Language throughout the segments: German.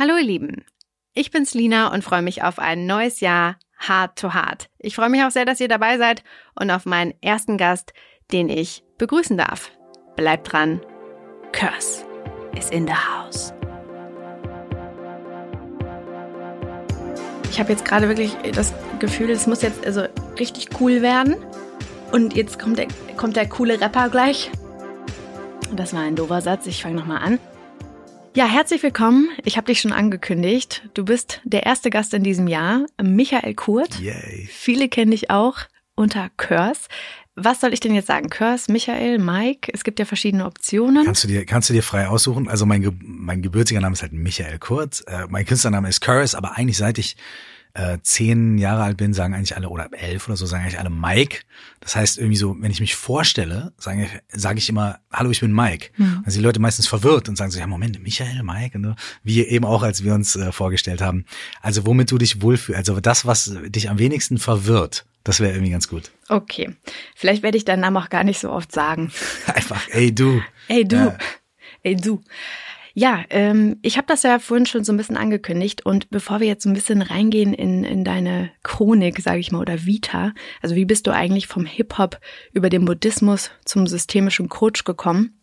Hallo ihr Lieben, ich bin's Lina und freue mich auf ein neues Jahr Hard to Hard. Ich freue mich auch sehr, dass ihr dabei seid und auf meinen ersten Gast, den ich begrüßen darf. Bleibt dran, Curse is in the house. Ich habe jetzt gerade wirklich das Gefühl, es muss jetzt also richtig cool werden. Und jetzt kommt der, kommt der coole Rapper gleich. Das war ein doofer Satz, ich fange nochmal an. Ja, herzlich willkommen. Ich habe dich schon angekündigt. Du bist der erste Gast in diesem Jahr, Michael Kurt. Yay. Viele kennen dich auch unter Curse. Was soll ich denn jetzt sagen? Curse, Michael, Mike? Es gibt ja verschiedene Optionen. Kannst du dir, kannst du dir frei aussuchen? Also mein, mein gebürtiger Name ist halt Michael Kurt. Äh, mein Künstlername ist Curse, aber eigentlich seit ich äh, zehn Jahre alt bin, sagen eigentlich alle, oder elf oder so, sagen eigentlich alle Mike. Das heißt irgendwie so, wenn ich mich vorstelle, sage ich, sage ich immer, hallo, ich bin Mike. Mhm. Also die Leute meistens verwirrt und sagen so, ja, Moment, Michael, Mike, und wie eben auch, als wir uns äh, vorgestellt haben. Also womit du dich wohlfühlst, also das, was dich am wenigsten verwirrt, das wäre irgendwie ganz gut. Okay. Vielleicht werde ich deinen Namen auch gar nicht so oft sagen. Einfach, ey du. Ey du. Ja. Ey du. Ja, ähm, ich habe das ja vorhin schon so ein bisschen angekündigt und bevor wir jetzt so ein bisschen reingehen in, in deine Chronik, sage ich mal, oder Vita, also wie bist du eigentlich vom Hip-Hop über den Buddhismus zum systemischen Coach gekommen,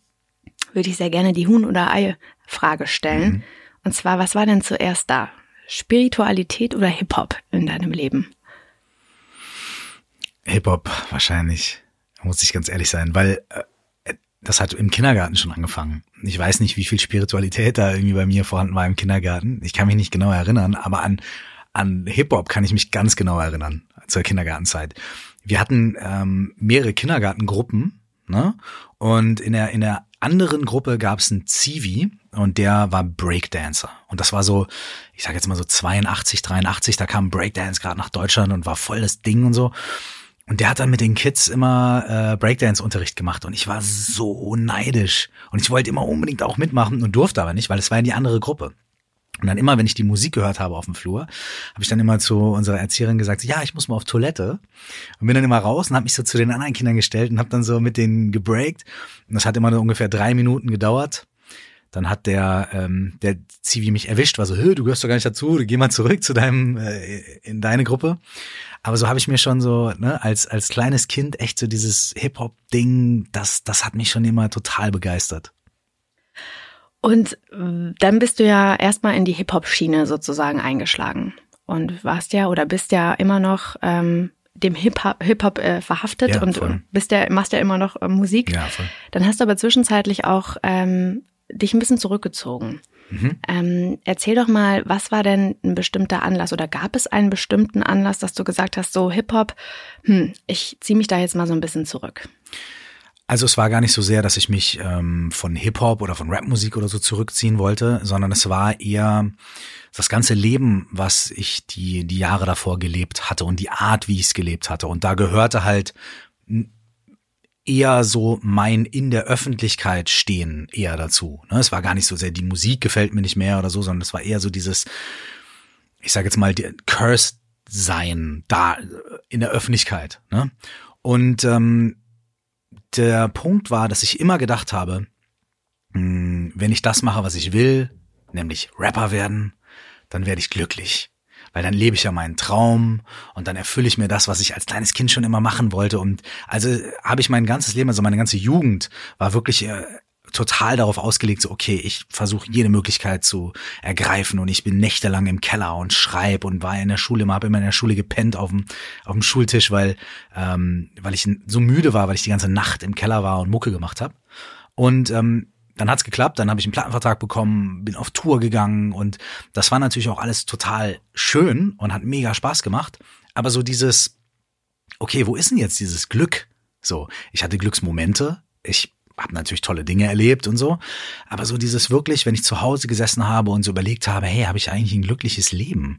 würde ich sehr gerne die Huhn- oder Ei-Frage stellen. Mhm. Und zwar, was war denn zuerst da? Spiritualität oder Hip-Hop in deinem Leben? Hip-Hop wahrscheinlich, muss ich ganz ehrlich sein, weil äh, das hat im Kindergarten schon angefangen. Ich weiß nicht, wie viel Spiritualität da irgendwie bei mir vorhanden war im Kindergarten. Ich kann mich nicht genau erinnern, aber an, an Hip-Hop kann ich mich ganz genau erinnern, zur Kindergartenzeit. Wir hatten ähm, mehrere Kindergartengruppen, ne? Und in der, in der anderen Gruppe gab es einen Zivi und der war Breakdancer. Und das war so, ich sage jetzt mal so 82, 83, da kam Breakdance gerade nach Deutschland und war voll das Ding und so. Und der hat dann mit den Kids immer äh, Breakdance-Unterricht gemacht und ich war so neidisch. Und ich wollte immer unbedingt auch mitmachen und durfte aber nicht, weil es war ja die andere Gruppe. Und dann immer, wenn ich die Musik gehört habe auf dem Flur, habe ich dann immer zu unserer Erzieherin gesagt, ja, ich muss mal auf Toilette. Und bin dann immer raus und habe mich so zu den anderen Kindern gestellt und habe dann so mit denen gebreakt. Und das hat immer nur ungefähr drei Minuten gedauert. Dann hat der, ähm, der Zivi mich erwischt, war so, du gehörst doch gar nicht dazu, geh mal zurück zu deinem, äh, in deine Gruppe. Aber so habe ich mir schon so, ne, als, als kleines Kind echt so dieses Hip-Hop-Ding, das, das hat mich schon immer total begeistert. Und äh, dann bist du ja erstmal in die Hip-Hop-Schiene sozusagen eingeschlagen und warst ja oder bist ja immer noch ähm, dem Hip-Hop Hip -Hop, äh, verhaftet ja, und voll. bist ja, machst ja immer noch äh, Musik. Ja, voll. Dann hast du aber zwischenzeitlich auch ähm, dich ein bisschen zurückgezogen. Mhm. Ähm, erzähl doch mal, was war denn ein bestimmter Anlass oder gab es einen bestimmten Anlass, dass du gesagt hast, so Hip-Hop, hm, ich ziehe mich da jetzt mal so ein bisschen zurück? Also es war gar nicht so sehr, dass ich mich ähm, von Hip-Hop oder von Rapmusik oder so zurückziehen wollte, sondern es war eher das ganze Leben, was ich die, die Jahre davor gelebt hatte und die Art, wie ich es gelebt hatte. Und da gehörte halt eher so mein in der Öffentlichkeit stehen eher dazu. Ne? Es war gar nicht so sehr, die Musik gefällt mir nicht mehr oder so, sondern es war eher so dieses, ich sage jetzt mal, Cursed sein da in der Öffentlichkeit. Ne? Und ähm, der Punkt war, dass ich immer gedacht habe, hm, wenn ich das mache, was ich will, nämlich Rapper werden, dann werde ich glücklich weil dann lebe ich ja meinen Traum und dann erfülle ich mir das, was ich als kleines Kind schon immer machen wollte. Und also habe ich mein ganzes Leben, also meine ganze Jugend war wirklich äh, total darauf ausgelegt, so okay, ich versuche jede Möglichkeit zu ergreifen und ich bin nächtelang im Keller und schreib und war in der Schule habe immer in der Schule gepennt auf dem, auf dem Schultisch, weil, ähm, weil ich so müde war, weil ich die ganze Nacht im Keller war und Mucke gemacht habe. Und ähm, dann hat's geklappt, dann habe ich einen Plattenvertrag bekommen, bin auf Tour gegangen und das war natürlich auch alles total schön und hat mega Spaß gemacht. Aber so dieses, okay, wo ist denn jetzt dieses Glück? So, ich hatte Glücksmomente, ich habe natürlich tolle Dinge erlebt und so, aber so dieses wirklich, wenn ich zu Hause gesessen habe und so überlegt habe, hey, habe ich eigentlich ein glückliches Leben?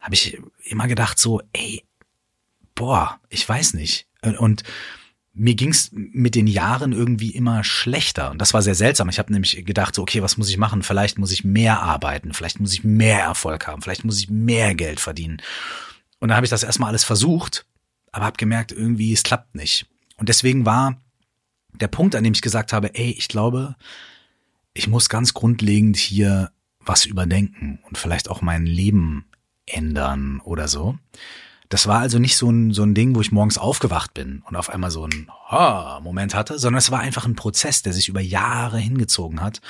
Habe ich immer gedacht so, ey, boah, ich weiß nicht. Und mir ging's mit den Jahren irgendwie immer schlechter. Und das war sehr seltsam. Ich habe nämlich gedacht, so, okay, was muss ich machen? Vielleicht muss ich mehr arbeiten, vielleicht muss ich mehr Erfolg haben, vielleicht muss ich mehr Geld verdienen. Und dann habe ich das erstmal alles versucht, aber habe gemerkt, irgendwie, es klappt nicht. Und deswegen war der Punkt, an dem ich gesagt habe, ey, ich glaube, ich muss ganz grundlegend hier was überdenken und vielleicht auch mein Leben ändern oder so. Das war also nicht so ein, so ein Ding, wo ich morgens aufgewacht bin und auf einmal so ein ha, Moment hatte, sondern es war einfach ein Prozess, der sich über Jahre hingezogen hat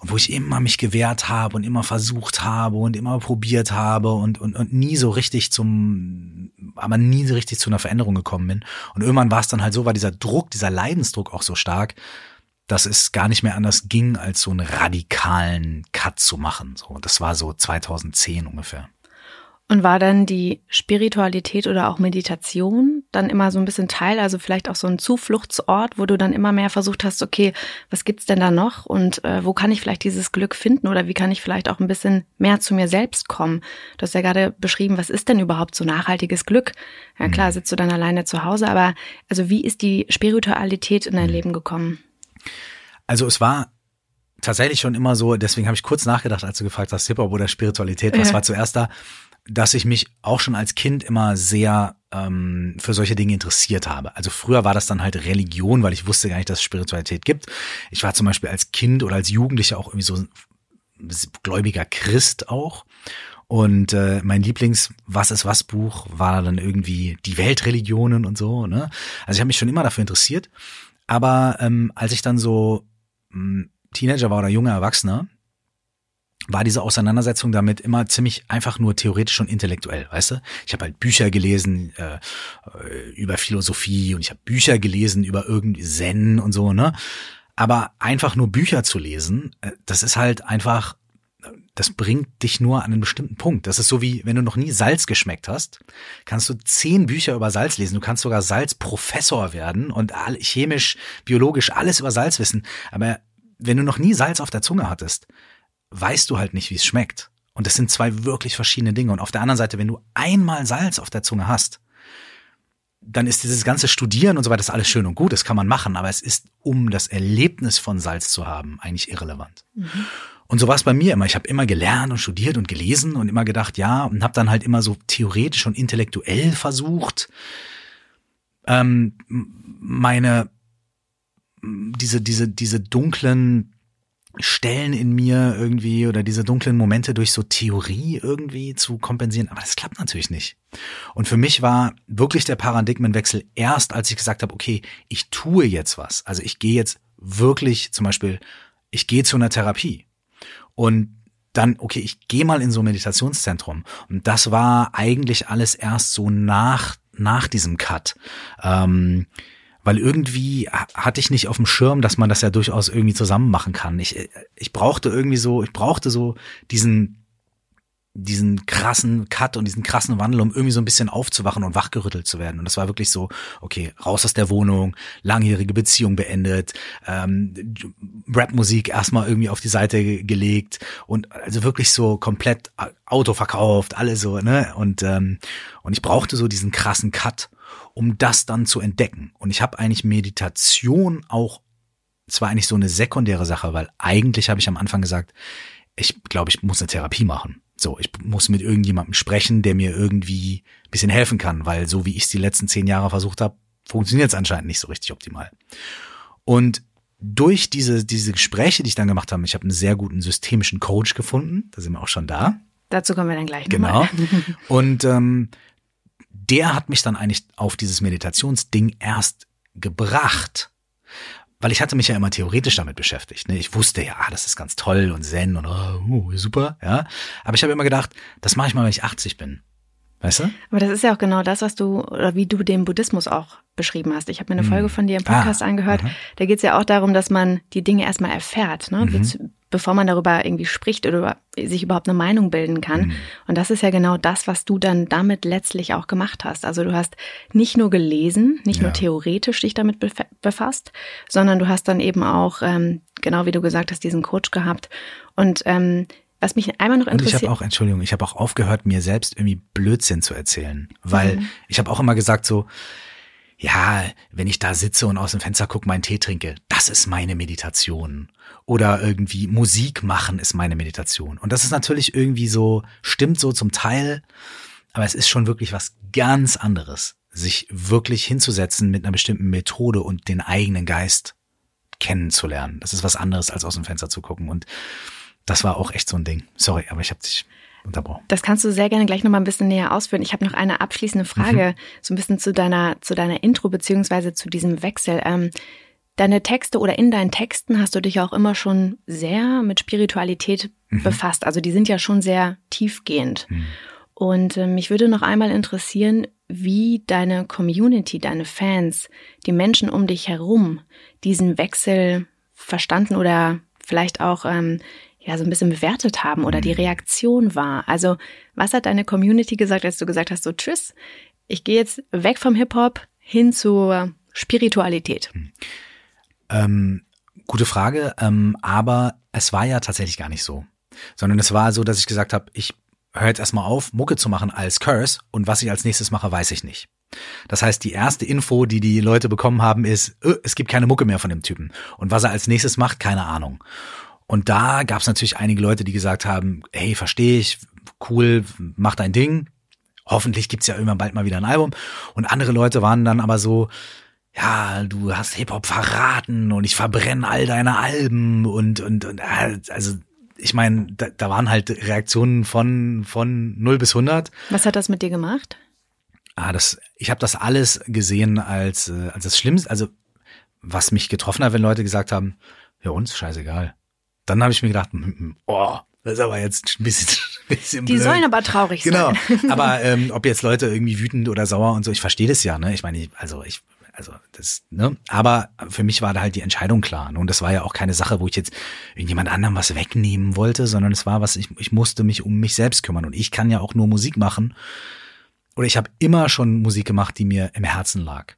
und wo ich immer mich gewehrt habe und immer versucht habe und immer probiert habe und, und, und nie so richtig zum, aber nie so richtig zu einer Veränderung gekommen bin. Und irgendwann war es dann halt so, war dieser Druck, dieser Leidensdruck auch so stark, dass es gar nicht mehr anders ging, als so einen radikalen Cut zu machen. So, das war so 2010 ungefähr. Und war dann die Spiritualität oder auch Meditation dann immer so ein bisschen Teil, also vielleicht auch so ein Zufluchtsort, wo du dann immer mehr versucht hast, okay, was gibt's denn da noch und äh, wo kann ich vielleicht dieses Glück finden oder wie kann ich vielleicht auch ein bisschen mehr zu mir selbst kommen? Du hast ja gerade beschrieben, was ist denn überhaupt so nachhaltiges Glück? Ja klar, mhm. sitzt du dann alleine zu Hause, aber also wie ist die Spiritualität in dein mhm. Leben gekommen? Also es war tatsächlich schon immer so, deswegen habe ich kurz nachgedacht, als du gefragt hast, Hip-Hop oder Spiritualität, was ja. war zuerst da? Dass ich mich auch schon als Kind immer sehr ähm, für solche Dinge interessiert habe. Also früher war das dann halt Religion, weil ich wusste gar nicht, dass es Spiritualität gibt. Ich war zum Beispiel als Kind oder als Jugendlicher auch irgendwie so ein gläubiger Christ auch. Und äh, mein Lieblings Was ist was Buch war dann irgendwie die Weltreligionen und so. Ne? Also ich habe mich schon immer dafür interessiert. Aber ähm, als ich dann so mh, hm, Teenager war oder junger Erwachsener, war diese Auseinandersetzung damit immer ziemlich einfach nur theoretisch und intellektuell, weißt du? Ich habe halt Bücher gelesen äh, über Philosophie und ich habe Bücher gelesen über irgendwie Zen und so, ne? Aber einfach nur Bücher zu lesen, äh, das ist halt einfach, das bringt dich nur an einen bestimmten Punkt. Das ist so wie, wenn du noch nie Salz geschmeckt hast, kannst du zehn Bücher über Salz lesen. Du kannst sogar Salzprofessor werden und chemisch, biologisch alles über Salz wissen. Aber wenn du noch nie Salz auf der Zunge hattest, weißt du halt nicht, wie es schmeckt. Und das sind zwei wirklich verschiedene Dinge. Und auf der anderen Seite, wenn du einmal Salz auf der Zunge hast, dann ist dieses ganze Studieren und so weiter das alles schön und gut, das kann man machen, aber es ist, um das Erlebnis von Salz zu haben, eigentlich irrelevant. Mhm. Und so war es bei mir immer. Ich habe immer gelernt und studiert und gelesen und immer gedacht, ja, und habe dann halt immer so theoretisch und intellektuell versucht, ähm, meine diese diese diese dunklen Stellen in mir irgendwie oder diese dunklen Momente durch so Theorie irgendwie zu kompensieren. Aber das klappt natürlich nicht. Und für mich war wirklich der Paradigmenwechsel erst, als ich gesagt habe, okay, ich tue jetzt was. Also ich gehe jetzt wirklich zum Beispiel, ich gehe zu einer Therapie. Und dann, okay, ich gehe mal in so ein Meditationszentrum. Und das war eigentlich alles erst so nach, nach diesem Cut. Ähm, weil irgendwie hatte ich nicht auf dem Schirm, dass man das ja durchaus irgendwie zusammen machen kann. Ich, ich brauchte irgendwie so, ich brauchte so diesen diesen krassen Cut und diesen krassen Wandel, um irgendwie so ein bisschen aufzuwachen und wachgerüttelt zu werden. Und das war wirklich so, okay, raus aus der Wohnung, langjährige Beziehung beendet, ähm, Rapmusik erstmal irgendwie auf die Seite gelegt und also wirklich so komplett Auto verkauft, alles so, ne? Und, ähm, und ich brauchte so diesen krassen Cut um das dann zu entdecken. Und ich habe eigentlich Meditation auch, zwar eigentlich so eine sekundäre Sache, weil eigentlich habe ich am Anfang gesagt, ich glaube, ich muss eine Therapie machen. So, ich muss mit irgendjemandem sprechen, der mir irgendwie ein bisschen helfen kann, weil so wie ich es die letzten zehn Jahre versucht habe, funktioniert es anscheinend nicht so richtig optimal. Und durch diese, diese Gespräche, die ich dann gemacht habe, ich habe einen sehr guten systemischen Coach gefunden, da sind wir auch schon da. Dazu kommen wir dann gleich Genau. Und ähm, der hat mich dann eigentlich auf dieses Meditationsding erst gebracht. Weil ich hatte mich ja immer theoretisch damit beschäftigt. Ne? Ich wusste ja, ah, das ist ganz toll und Zen und oh, super, ja. Aber ich habe immer gedacht, das mache ich mal, wenn ich 80 bin. Weißt du? Aber das ist ja auch genau das, was du, oder wie du den Buddhismus auch beschrieben hast. Ich habe mir eine Folge hm. von dir im Podcast ah, angehört. Aha. Da geht es ja auch darum, dass man die Dinge erstmal erfährt. Ne? Mhm bevor man darüber irgendwie spricht oder sich überhaupt eine Meinung bilden kann. Mhm. Und das ist ja genau das, was du dann damit letztlich auch gemacht hast. Also du hast nicht nur gelesen, nicht ja. nur theoretisch dich damit befasst, sondern du hast dann eben auch, ähm, genau wie du gesagt hast, diesen Coach gehabt. Und ähm, was mich einmal noch interessiert. Und ich habe auch, Entschuldigung, ich habe auch aufgehört, mir selbst irgendwie Blödsinn zu erzählen. Weil mhm. ich habe auch immer gesagt so, ja, wenn ich da sitze und aus dem Fenster gucke, meinen Tee trinke, das ist meine Meditation. Oder irgendwie Musik machen ist meine Meditation. Und das ist natürlich irgendwie so, stimmt so zum Teil, aber es ist schon wirklich was ganz anderes, sich wirklich hinzusetzen mit einer bestimmten Methode und den eigenen Geist kennenzulernen. Das ist was anderes, als aus dem Fenster zu gucken. Und das war auch echt so ein Ding. Sorry, aber ich habe dich unterbrochen. Das kannst du sehr gerne gleich noch mal ein bisschen näher ausführen. Ich habe noch eine abschließende Frage, mhm. so ein bisschen zu deiner, zu deiner Intro beziehungsweise zu diesem Wechsel. Ähm, deine Texte oder in deinen Texten hast du dich auch immer schon sehr mit Spiritualität mhm. befasst. Also die sind ja schon sehr tiefgehend. Mhm. Und äh, mich würde noch einmal interessieren, wie deine Community, deine Fans, die Menschen um dich herum diesen Wechsel verstanden oder vielleicht auch ähm, ja so ein bisschen bewertet haben oder die mhm. Reaktion war. Also was hat deine Community gesagt, als du gesagt hast, so tschüss, ich gehe jetzt weg vom Hip-Hop hin zur Spiritualität? Mhm. Ähm, gute Frage, ähm, aber es war ja tatsächlich gar nicht so. Sondern es war so, dass ich gesagt habe, ich höre jetzt erstmal auf, Mucke zu machen als Curse und was ich als nächstes mache, weiß ich nicht. Das heißt, die erste Info, die die Leute bekommen haben, ist, öh, es gibt keine Mucke mehr von dem Typen. Und was er als nächstes macht, keine Ahnung. Und da gab es natürlich einige Leute, die gesagt haben, hey, verstehe ich, cool, mach dein Ding. Hoffentlich gibt's ja irgendwann bald mal wieder ein Album. Und andere Leute waren dann aber so, ja, du hast Hip-Hop verraten und ich verbrenne all deine Alben und, und, und also ich meine, da, da waren halt Reaktionen von, von 0 bis 100. Was hat das mit dir gemacht? Ah, das, ich habe das alles gesehen als, äh, als das Schlimmste, also was mich getroffen hat, wenn Leute gesagt haben, ja uns, scheißegal. Dann habe ich mir gedacht, oh, das ist aber jetzt ein bisschen, ein bisschen Die blöd. sollen aber traurig genau. sein. Genau. Aber ähm, ob jetzt Leute irgendwie wütend oder sauer und so, ich verstehe das ja, ne? Ich meine, ich, also ich, also das, ne? Aber für mich war da halt die Entscheidung klar. Ne? Und das war ja auch keine Sache, wo ich jetzt irgendjemand anderem was wegnehmen wollte, sondern es war was, ich, ich musste mich um mich selbst kümmern. Und ich kann ja auch nur Musik machen. Oder ich habe immer schon Musik gemacht, die mir im Herzen lag.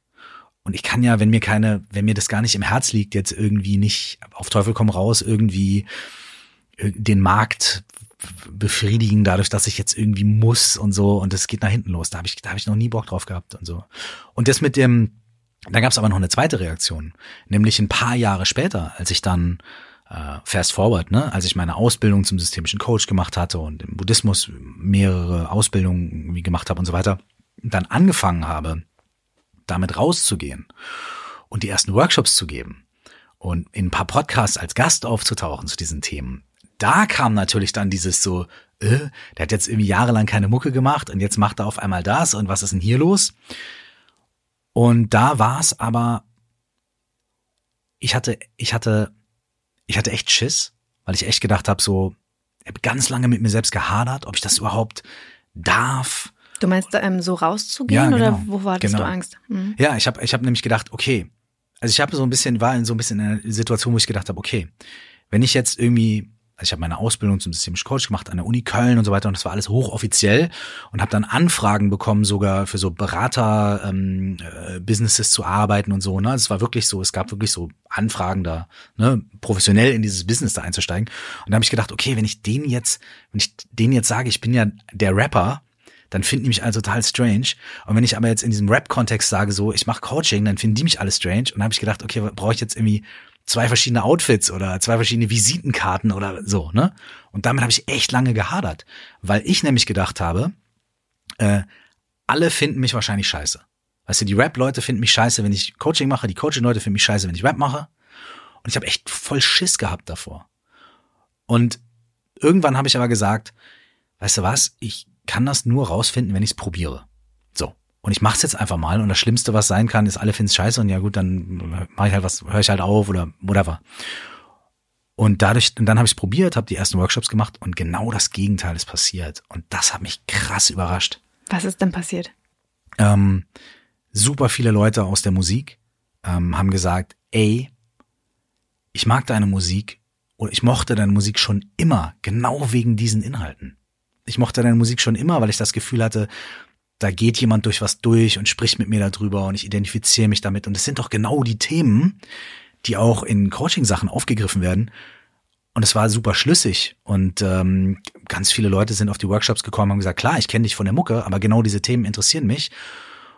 Und ich kann ja, wenn mir keine, wenn mir das gar nicht im Herz liegt, jetzt irgendwie nicht auf Teufel komm raus, irgendwie äh, den Markt befriedigen, dadurch, dass ich jetzt irgendwie muss und so und das geht nach hinten los. Da habe ich, da habe ich noch nie Bock drauf gehabt und so. Und das mit dem, da gab es aber noch eine zweite Reaktion, nämlich ein paar Jahre später, als ich dann äh, fast forward, ne, als ich meine Ausbildung zum systemischen Coach gemacht hatte und im Buddhismus mehrere Ausbildungen irgendwie gemacht habe und so weiter, dann angefangen habe, damit rauszugehen und die ersten Workshops zu geben und in ein paar Podcasts als Gast aufzutauchen zu diesen Themen, da kam natürlich dann dieses so, äh, der hat jetzt irgendwie jahrelang keine Mucke gemacht und jetzt macht er auf einmal das und was ist denn hier los? Und da war es aber, ich hatte, ich hatte, ich hatte echt Schiss, weil ich echt gedacht habe, so, ich habe ganz lange mit mir selbst gehadert, ob ich das überhaupt darf, Du meinst, ähm, so rauszugehen ja, genau, oder wo hattest genau. du Angst? Mhm. Ja, ich habe ich hab nämlich gedacht, okay, also ich habe so ein bisschen, war in so ein bisschen in einer Situation, wo ich gedacht habe, okay, wenn ich jetzt irgendwie also ich habe meine Ausbildung zum systemischen Coach gemacht an der Uni Köln und so weiter und das war alles hochoffiziell und habe dann Anfragen bekommen sogar für so Berater ähm, äh, Businesses zu arbeiten und so ne es war wirklich so es gab wirklich so Anfragen da ne professionell in dieses Business da einzusteigen und da habe ich gedacht okay wenn ich den jetzt wenn ich den jetzt sage ich bin ja der Rapper dann finden die mich alle total strange. Und wenn ich aber jetzt in diesem Rap-Kontext sage, so, ich mache Coaching, dann finden die mich alle strange. Und dann habe ich gedacht, okay, brauche ich jetzt irgendwie zwei verschiedene Outfits oder zwei verschiedene Visitenkarten oder so, ne? Und damit habe ich echt lange gehadert, weil ich nämlich gedacht habe, äh, alle finden mich wahrscheinlich scheiße. Weißt du, die Rap-Leute finden mich scheiße, wenn ich Coaching mache, die Coaching-Leute finden mich scheiße, wenn ich Rap mache. Und ich habe echt voll Schiss gehabt davor. Und irgendwann habe ich aber gesagt, weißt du was, ich kann das nur rausfinden, wenn ich es probiere. So. Und ich mach's jetzt einfach mal und das Schlimmste, was sein kann, ist, alle finden's scheiße und ja gut, dann mache ich halt was, höre ich halt auf oder whatever. Und dadurch, und dann habe ich es probiert, habe die ersten Workshops gemacht und genau das Gegenteil ist passiert. Und das hat mich krass überrascht. Was ist denn passiert? Ähm, super viele Leute aus der Musik ähm, haben gesagt, ey, ich mag deine Musik oder ich mochte deine Musik schon immer, genau wegen diesen Inhalten ich mochte deine Musik schon immer, weil ich das Gefühl hatte, da geht jemand durch was durch und spricht mit mir darüber und ich identifiziere mich damit. Und es sind doch genau die Themen, die auch in Coaching-Sachen aufgegriffen werden. Und es war super schlüssig. Und ähm, ganz viele Leute sind auf die Workshops gekommen und haben gesagt, klar, ich kenne dich von der Mucke, aber genau diese Themen interessieren mich.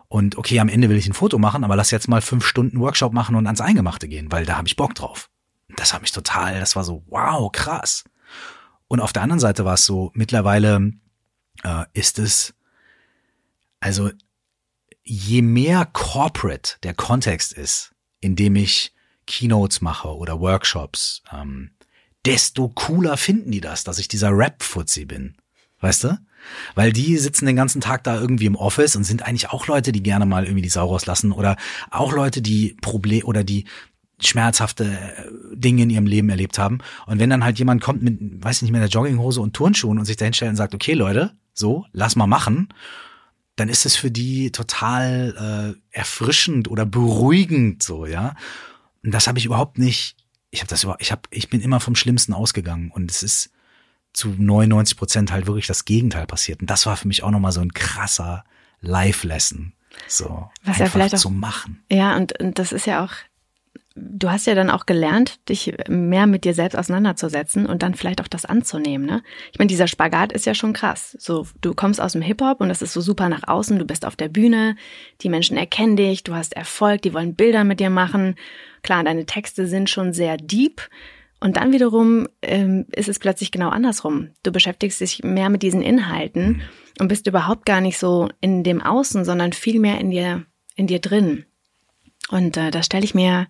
Und okay, am Ende will ich ein Foto machen, aber lass jetzt mal fünf Stunden Workshop machen und ans Eingemachte gehen, weil da habe ich Bock drauf. Das hat mich total, das war so, wow, krass. Und auf der anderen Seite war es so, mittlerweile äh, ist es, also je mehr corporate der Kontext ist, in dem ich Keynotes mache oder Workshops, ähm, desto cooler finden die das, dass ich dieser Rap-Fuzzi bin. Weißt du? Weil die sitzen den ganzen Tag da irgendwie im Office und sind eigentlich auch Leute, die gerne mal irgendwie die Sau rauslassen oder auch Leute, die Problem oder die schmerzhafte äh, Dinge in ihrem Leben erlebt haben. Und wenn dann halt jemand kommt mit, weiß nicht, mit einer Jogginghose und Turnschuhen und sich dahin stellt und sagt, okay Leute, so, lass mal machen, dann ist es für die total äh, erfrischend oder beruhigend so, ja. Und das habe ich überhaupt nicht. Ich habe das überhaupt, ich habe, ich bin immer vom Schlimmsten ausgegangen und es ist zu 99 Prozent halt wirklich das Gegenteil passiert. Und das war für mich auch nochmal so ein krasser Life-Lesson. So, Was ja vielleicht auch, zu machen. Ja, und, und das ist ja auch du hast ja dann auch gelernt, dich mehr mit dir selbst auseinanderzusetzen und dann vielleicht auch das anzunehmen. Ne? Ich meine, dieser Spagat ist ja schon krass. So, du kommst aus dem Hip Hop und das ist so super nach außen. Du bist auf der Bühne, die Menschen erkennen dich, du hast Erfolg, die wollen Bilder mit dir machen. Klar, deine Texte sind schon sehr deep. Und dann wiederum ähm, ist es plötzlich genau andersrum. Du beschäftigst dich mehr mit diesen Inhalten und bist überhaupt gar nicht so in dem Außen, sondern viel mehr in dir, in dir drin. Und äh, das stelle ich mir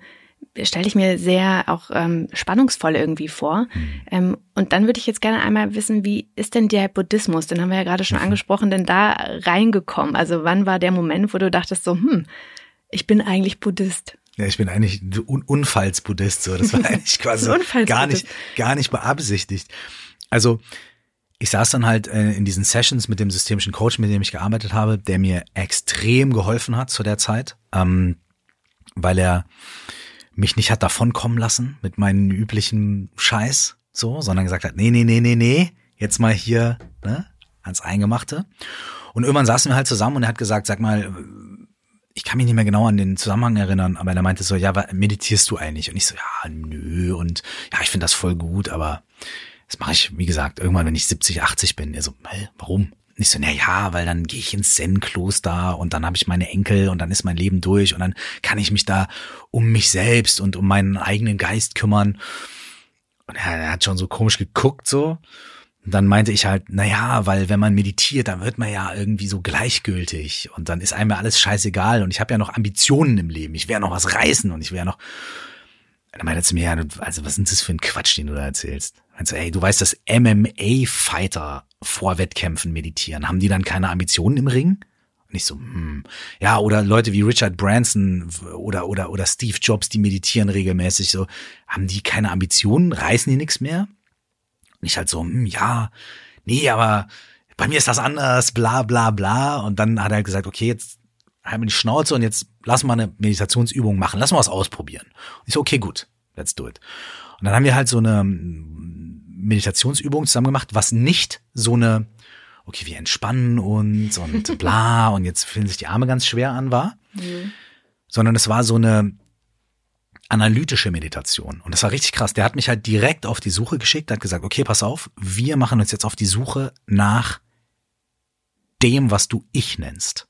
stelle ich mir sehr auch ähm, spannungsvoll irgendwie vor. Mhm. Ähm, und dann würde ich jetzt gerne einmal wissen, wie ist denn der Buddhismus, den haben wir ja gerade schon mhm. angesprochen, denn da reingekommen? Also wann war der Moment, wo du dachtest so, hm, ich bin eigentlich Buddhist? Ja, ich bin eigentlich Un Unfallsbuddhist, so. Das war eigentlich quasi gar nicht, gar nicht beabsichtigt. Also, ich saß dann halt äh, in diesen Sessions mit dem systemischen Coach, mit dem ich gearbeitet habe, der mir extrem geholfen hat zu der Zeit, ähm, weil er mich nicht hat davonkommen lassen mit meinen üblichen Scheiß, so, sondern gesagt hat, nee, nee, nee, nee, nee, jetzt mal hier, ne, ans Eingemachte. Und irgendwann saßen wir halt zusammen und er hat gesagt, sag mal, ich kann mich nicht mehr genau an den Zusammenhang erinnern, aber er meinte so, ja, meditierst du eigentlich? Und ich so, ja, nö, und ja, ich finde das voll gut, aber das mache ich, wie gesagt, irgendwann, wenn ich 70, 80 bin. Er so, hä, warum? Nicht so, na ja, weil dann gehe ich ins Zen-Kloster und dann habe ich meine Enkel und dann ist mein Leben durch und dann kann ich mich da um mich selbst und um meinen eigenen Geist kümmern. Und er, er hat schon so komisch geguckt so. Und dann meinte ich halt, na ja, weil wenn man meditiert, dann wird man ja irgendwie so gleichgültig und dann ist einem ja alles scheißegal und ich habe ja noch Ambitionen im Leben. Ich werde noch was reißen und ich werde noch dann meinte er zu mir, also was ist das für ein Quatsch, den du da erzählst? Also, ey, du weißt, dass MMA-Fighter vor Wettkämpfen meditieren. Haben die dann keine Ambitionen im Ring? Und ich so, hm. Ja, oder Leute wie Richard Branson oder, oder, oder Steve Jobs, die meditieren regelmäßig so. Haben die keine Ambitionen? Reißen die nichts mehr? Und ich halt so, hm, ja, nee, aber bei mir ist das anders, bla, bla, bla. Und dann hat er halt gesagt, okay, jetzt halt mir die Schnauze und jetzt lass mal eine Meditationsübung machen, lass mal was ausprobieren. Und ich so, okay, gut, let's do it. Und dann haben wir halt so eine Meditationsübung zusammen gemacht, was nicht so eine, okay, wir entspannen uns und bla und jetzt fühlen sich die Arme ganz schwer an war, mhm. sondern es war so eine analytische Meditation. Und das war richtig krass. Der hat mich halt direkt auf die Suche geschickt, hat gesagt, okay, pass auf, wir machen uns jetzt auf die Suche nach dem, was du ich nennst.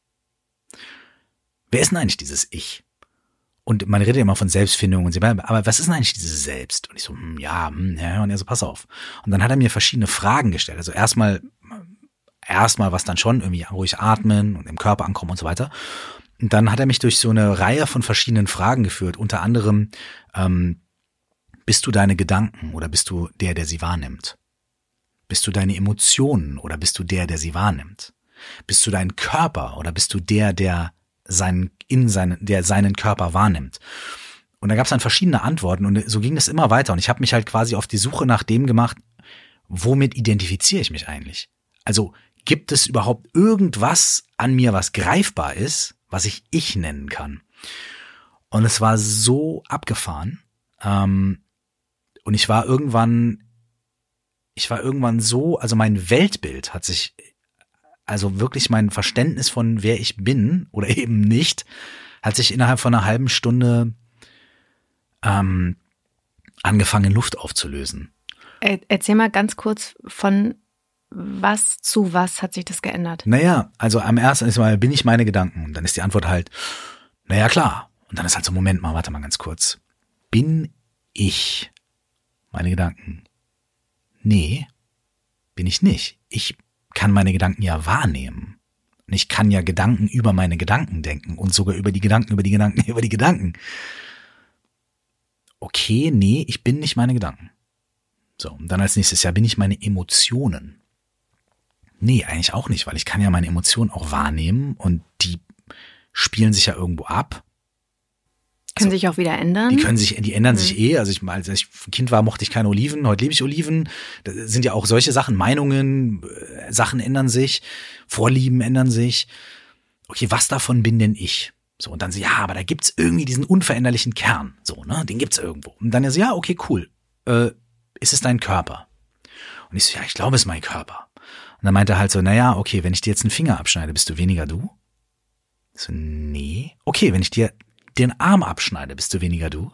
Wer ist denn eigentlich dieses Ich? Und man redet immer von Selbstfindung und so, aber was ist denn eigentlich dieses Selbst? Und ich so, hm, ja, hm, ja, und er so, pass auf. Und dann hat er mir verschiedene Fragen gestellt. Also erstmal, erstmal was dann schon, irgendwie ruhig atmen und im Körper ankommen und so weiter. Und dann hat er mich durch so eine Reihe von verschiedenen Fragen geführt. Unter anderem, ähm, bist du deine Gedanken oder bist du der, der sie wahrnimmt? Bist du deine Emotionen oder bist du der, der sie wahrnimmt? Bist du dein Körper oder bist du der, der seinen, in seinen, der seinen Körper wahrnimmt. Und da gab es dann verschiedene Antworten und so ging es immer weiter. Und ich habe mich halt quasi auf die Suche nach dem gemacht, womit identifiziere ich mich eigentlich? Also gibt es überhaupt irgendwas an mir, was greifbar ist, was ich ich nennen kann? Und es war so abgefahren. Ähm, und ich war irgendwann, ich war irgendwann so, also mein Weltbild hat sich also wirklich mein Verständnis von wer ich bin oder eben nicht, hat sich innerhalb von einer halben Stunde ähm, angefangen, Luft aufzulösen. Erzähl mal ganz kurz von was zu was hat sich das geändert? Naja, also am ersten ist mal, bin ich meine Gedanken? Und dann ist die Antwort halt, naja, klar. Und dann ist halt so, Moment mal, warte mal ganz kurz. Bin ich meine Gedanken? Nee, bin ich nicht. Ich kann meine Gedanken ja wahrnehmen. Und ich kann ja Gedanken über meine Gedanken denken und sogar über die Gedanken, über die Gedanken, über die Gedanken. Okay, nee, ich bin nicht meine Gedanken. So, und dann als nächstes Jahr bin ich meine Emotionen. Nee, eigentlich auch nicht, weil ich kann ja meine Emotionen auch wahrnehmen und die spielen sich ja irgendwo ab. Können also, sich auch wieder ändern. Die können sich, die ändern mhm. sich eh. Also ich, als ich Kind war, mochte ich keine Oliven. Heute liebe ich Oliven. Das sind ja auch solche Sachen. Meinungen, äh, Sachen ändern sich. Vorlieben ändern sich. Okay, was davon bin denn ich? So, und dann so, ja, aber da gibt's irgendwie diesen unveränderlichen Kern. So, ne, den gibt's irgendwo. Und dann so, ja, okay, cool. Äh, ist es dein Körper? Und ich so, ja, ich glaube, es ist mein Körper. Und dann meinte er halt so, na ja, okay, wenn ich dir jetzt einen Finger abschneide, bist du weniger du? Ich so, nee. Okay, wenn ich dir den Arm abschneide, bist du weniger du?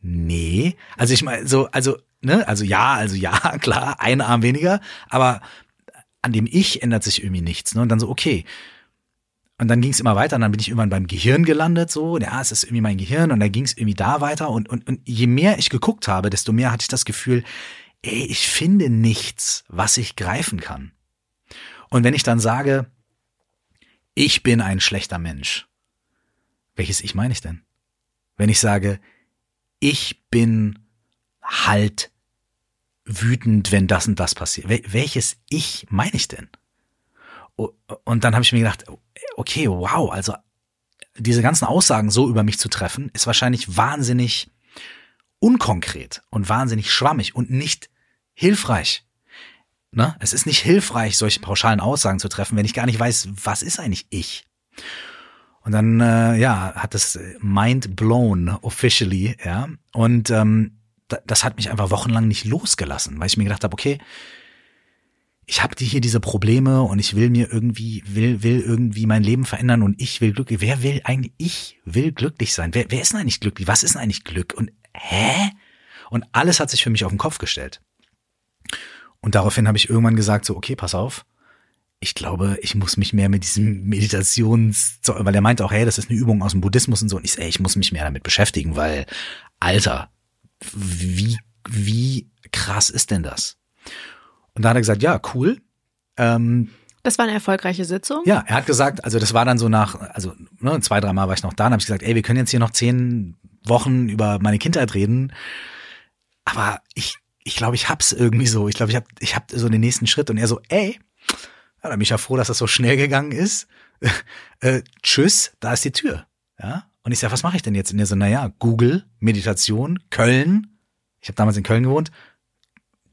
Nee. Also ich meine, so, also, ne, also ja, also ja, klar, ein Arm weniger, aber an dem Ich ändert sich irgendwie nichts. Ne? Und dann so, okay. Und dann ging es immer weiter und dann bin ich irgendwann beim Gehirn gelandet, so, ja, es ist irgendwie mein Gehirn und dann ging es irgendwie da weiter und, und, und je mehr ich geguckt habe, desto mehr hatte ich das Gefühl, ey, ich finde nichts, was ich greifen kann. Und wenn ich dann sage, ich bin ein schlechter Mensch, welches Ich meine ich denn? Wenn ich sage, ich bin halt wütend, wenn das und das passiert. Welches Ich meine ich denn? Und dann habe ich mir gedacht, okay, wow, also diese ganzen Aussagen so über mich zu treffen, ist wahrscheinlich wahnsinnig unkonkret und wahnsinnig schwammig und nicht hilfreich. Ne? Es ist nicht hilfreich, solche pauschalen Aussagen zu treffen, wenn ich gar nicht weiß, was ist eigentlich ich. Und dann, äh, ja, hat das mind blown officially, ja. Und ähm, das hat mich einfach wochenlang nicht losgelassen, weil ich mir gedacht habe, okay, ich habe hier diese Probleme und ich will mir irgendwie, will, will irgendwie mein Leben verändern und ich will glücklich. Wer will eigentlich, ich will glücklich sein. Wer, wer ist denn eigentlich glücklich? Was ist denn eigentlich Glück? Und hä? Und alles hat sich für mich auf den Kopf gestellt. Und daraufhin habe ich irgendwann gesagt, so, okay, pass auf, ich glaube, ich muss mich mehr mit diesem Meditations, weil er meinte auch, hey, das ist eine Übung aus dem Buddhismus und so. Und ich ey, ich muss mich mehr damit beschäftigen, weil, Alter, wie, wie krass ist denn das? Und da hat er gesagt, ja, cool. Ähm, das war eine erfolgreiche Sitzung? Ja, er hat gesagt, also das war dann so nach, also ne, zwei, drei Mal war ich noch da und habe ich gesagt, ey, wir können jetzt hier noch zehn Wochen über meine Kindheit reden. Aber ich, ich glaube, ich hab's irgendwie so. Ich glaube, ich hab, ich hab so den nächsten Schritt und er so, ey, ja, dann bin ich ja froh, dass das so schnell gegangen ist. äh, tschüss, da ist die Tür. Ja. Und ich sage, was mache ich denn jetzt? Und er so, naja, Google, Meditation, Köln. Ich habe damals in Köln gewohnt.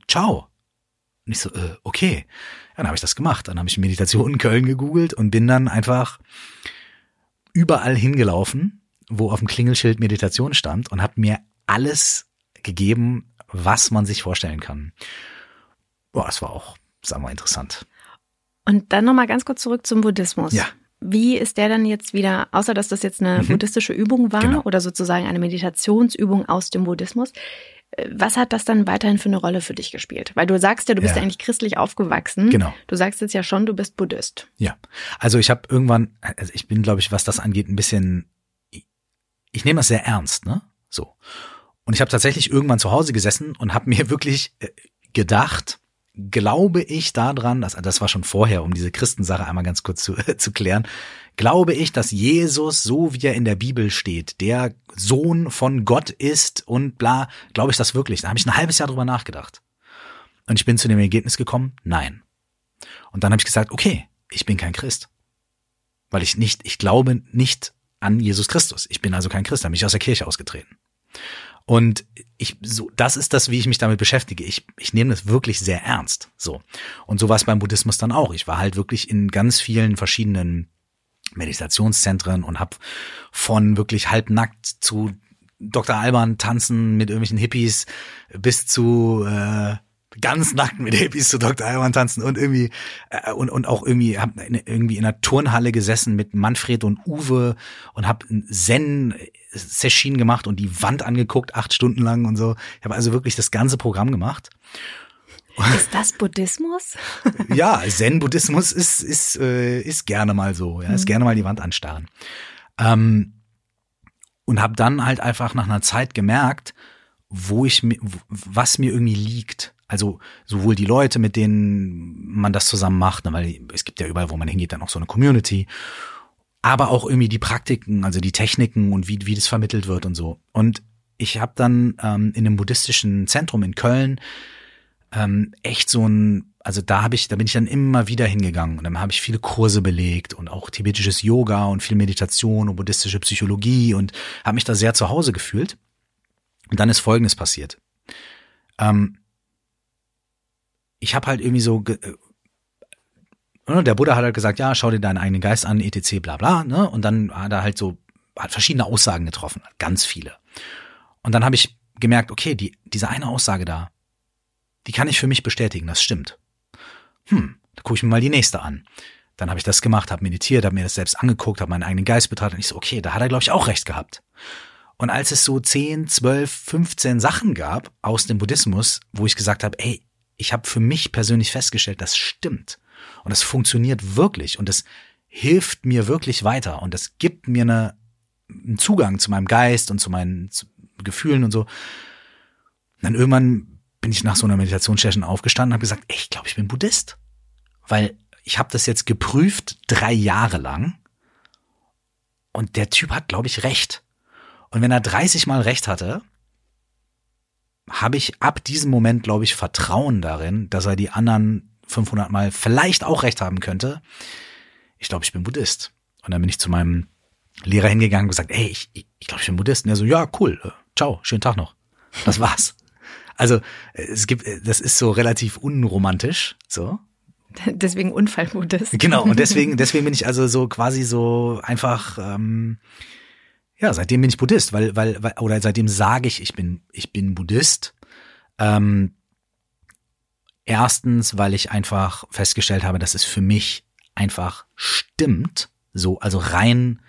Ciao. Und ich so, äh, okay. Ja, dann habe ich das gemacht. Dann habe ich Meditation in Köln gegoogelt und bin dann einfach überall hingelaufen, wo auf dem Klingelschild Meditation stand und habe mir alles gegeben, was man sich vorstellen kann. Boah, das war auch, sagen wir, interessant. Und dann nochmal ganz kurz zurück zum Buddhismus. Ja. Wie ist der dann jetzt wieder, außer dass das jetzt eine mhm. buddhistische Übung war genau. oder sozusagen eine Meditationsübung aus dem Buddhismus, äh, was hat das dann weiterhin für eine Rolle für dich gespielt? Weil du sagst ja, du bist ja, eigentlich christlich aufgewachsen. Genau. Du sagst jetzt ja schon, du bist Buddhist. Ja. Also ich habe irgendwann, also ich bin, glaube ich, was das angeht, ein bisschen, ich nehme das sehr ernst, ne? So. Und ich habe tatsächlich irgendwann zu Hause gesessen und habe mir wirklich äh, gedacht, glaube ich daran, dass, das war schon vorher, um diese Christensache einmal ganz kurz zu, zu klären, glaube ich, dass Jesus, so wie er in der Bibel steht, der Sohn von Gott ist und bla, glaube ich das wirklich. Da habe ich ein halbes Jahr drüber nachgedacht. Und ich bin zu dem Ergebnis gekommen, nein. Und dann habe ich gesagt, okay, ich bin kein Christ. Weil ich nicht, ich glaube nicht an Jesus Christus. Ich bin also kein Christ, da bin ich aus der Kirche ausgetreten. Und ich, so, das ist das, wie ich mich damit beschäftige. Ich, ich nehme das wirklich sehr ernst. So. Und so war es beim Buddhismus dann auch. Ich war halt wirklich in ganz vielen verschiedenen Meditationszentren und habe von wirklich halbnackt zu Dr. Alban tanzen mit irgendwelchen Hippies bis zu äh, ganz nackt mit Hippies zu Dr. Alban tanzen und irgendwie äh, und und auch irgendwie hab irgendwie in einer Turnhalle gesessen mit Manfred und Uwe und hab Zen Session gemacht und die Wand angeguckt acht Stunden lang und so. Ich habe also wirklich das ganze Programm gemacht. Ist das Buddhismus? ja, Zen-Buddhismus ist ist äh, ist gerne mal so, ja, ist mhm. gerne mal die Wand anstarren. Ähm, und habe dann halt einfach nach einer Zeit gemerkt, wo ich mir, was mir irgendwie liegt. Also sowohl die Leute, mit denen man das zusammen macht, ne, weil es gibt ja überall, wo man hingeht, dann auch so eine Community, aber auch irgendwie die Praktiken, also die Techniken und wie, wie das vermittelt wird und so. Und ich habe dann ähm, in einem buddhistischen Zentrum in Köln ähm, echt so ein, also da habe ich, da bin ich dann immer wieder hingegangen und dann habe ich viele Kurse belegt und auch tibetisches Yoga und viel Meditation und buddhistische Psychologie und habe mich da sehr zu Hause gefühlt. Und dann ist Folgendes passiert. Ähm, ich habe halt irgendwie so, der Buddha hat halt gesagt, ja, schau dir deinen eigenen Geist an, etc. bla bla, ne? Und dann hat er halt so, hat verschiedene Aussagen getroffen, ganz viele. Und dann habe ich gemerkt, okay, die, diese eine Aussage da, die kann ich für mich bestätigen, das stimmt. Hm, da gucke ich mir mal die nächste an. Dann habe ich das gemacht, habe meditiert, habe mir das selbst angeguckt, habe meinen eigenen Geist betrachtet und ich so, okay, da hat er, glaube ich, auch recht gehabt. Und als es so 10, 12, 15 Sachen gab aus dem Buddhismus, wo ich gesagt habe, ey, ich habe für mich persönlich festgestellt, das stimmt. Und das funktioniert wirklich und das hilft mir wirklich weiter und das gibt mir eine, einen Zugang zu meinem Geist und zu meinen Gefühlen und so. Und dann irgendwann bin ich nach so einer Meditationssession aufgestanden und habe gesagt, ey, ich glaube, ich bin Buddhist. Weil ich habe das jetzt geprüft drei Jahre lang und der Typ hat, glaube ich, recht. Und wenn er 30 Mal recht hatte, habe ich ab diesem Moment, glaube ich, Vertrauen darin, dass er die anderen 500 Mal vielleicht auch recht haben könnte. Ich glaube, ich bin Buddhist. Und dann bin ich zu meinem Lehrer hingegangen und gesagt, ey, ich, ich, ich glaube, ich bin Buddhist. Und er so, ja, cool, äh, ciao, schönen Tag noch. Das war's. also es gibt, das ist so relativ unromantisch, so. Deswegen Unfallbuddhist. Genau, und deswegen, deswegen bin ich also so quasi so einfach, ähm, ja, seitdem bin ich Buddhist, weil, weil, weil oder seitdem sage ich, ich bin, ich bin Buddhist. Ähm, erstens, weil ich einfach festgestellt habe, dass es für mich einfach stimmt, so, also rein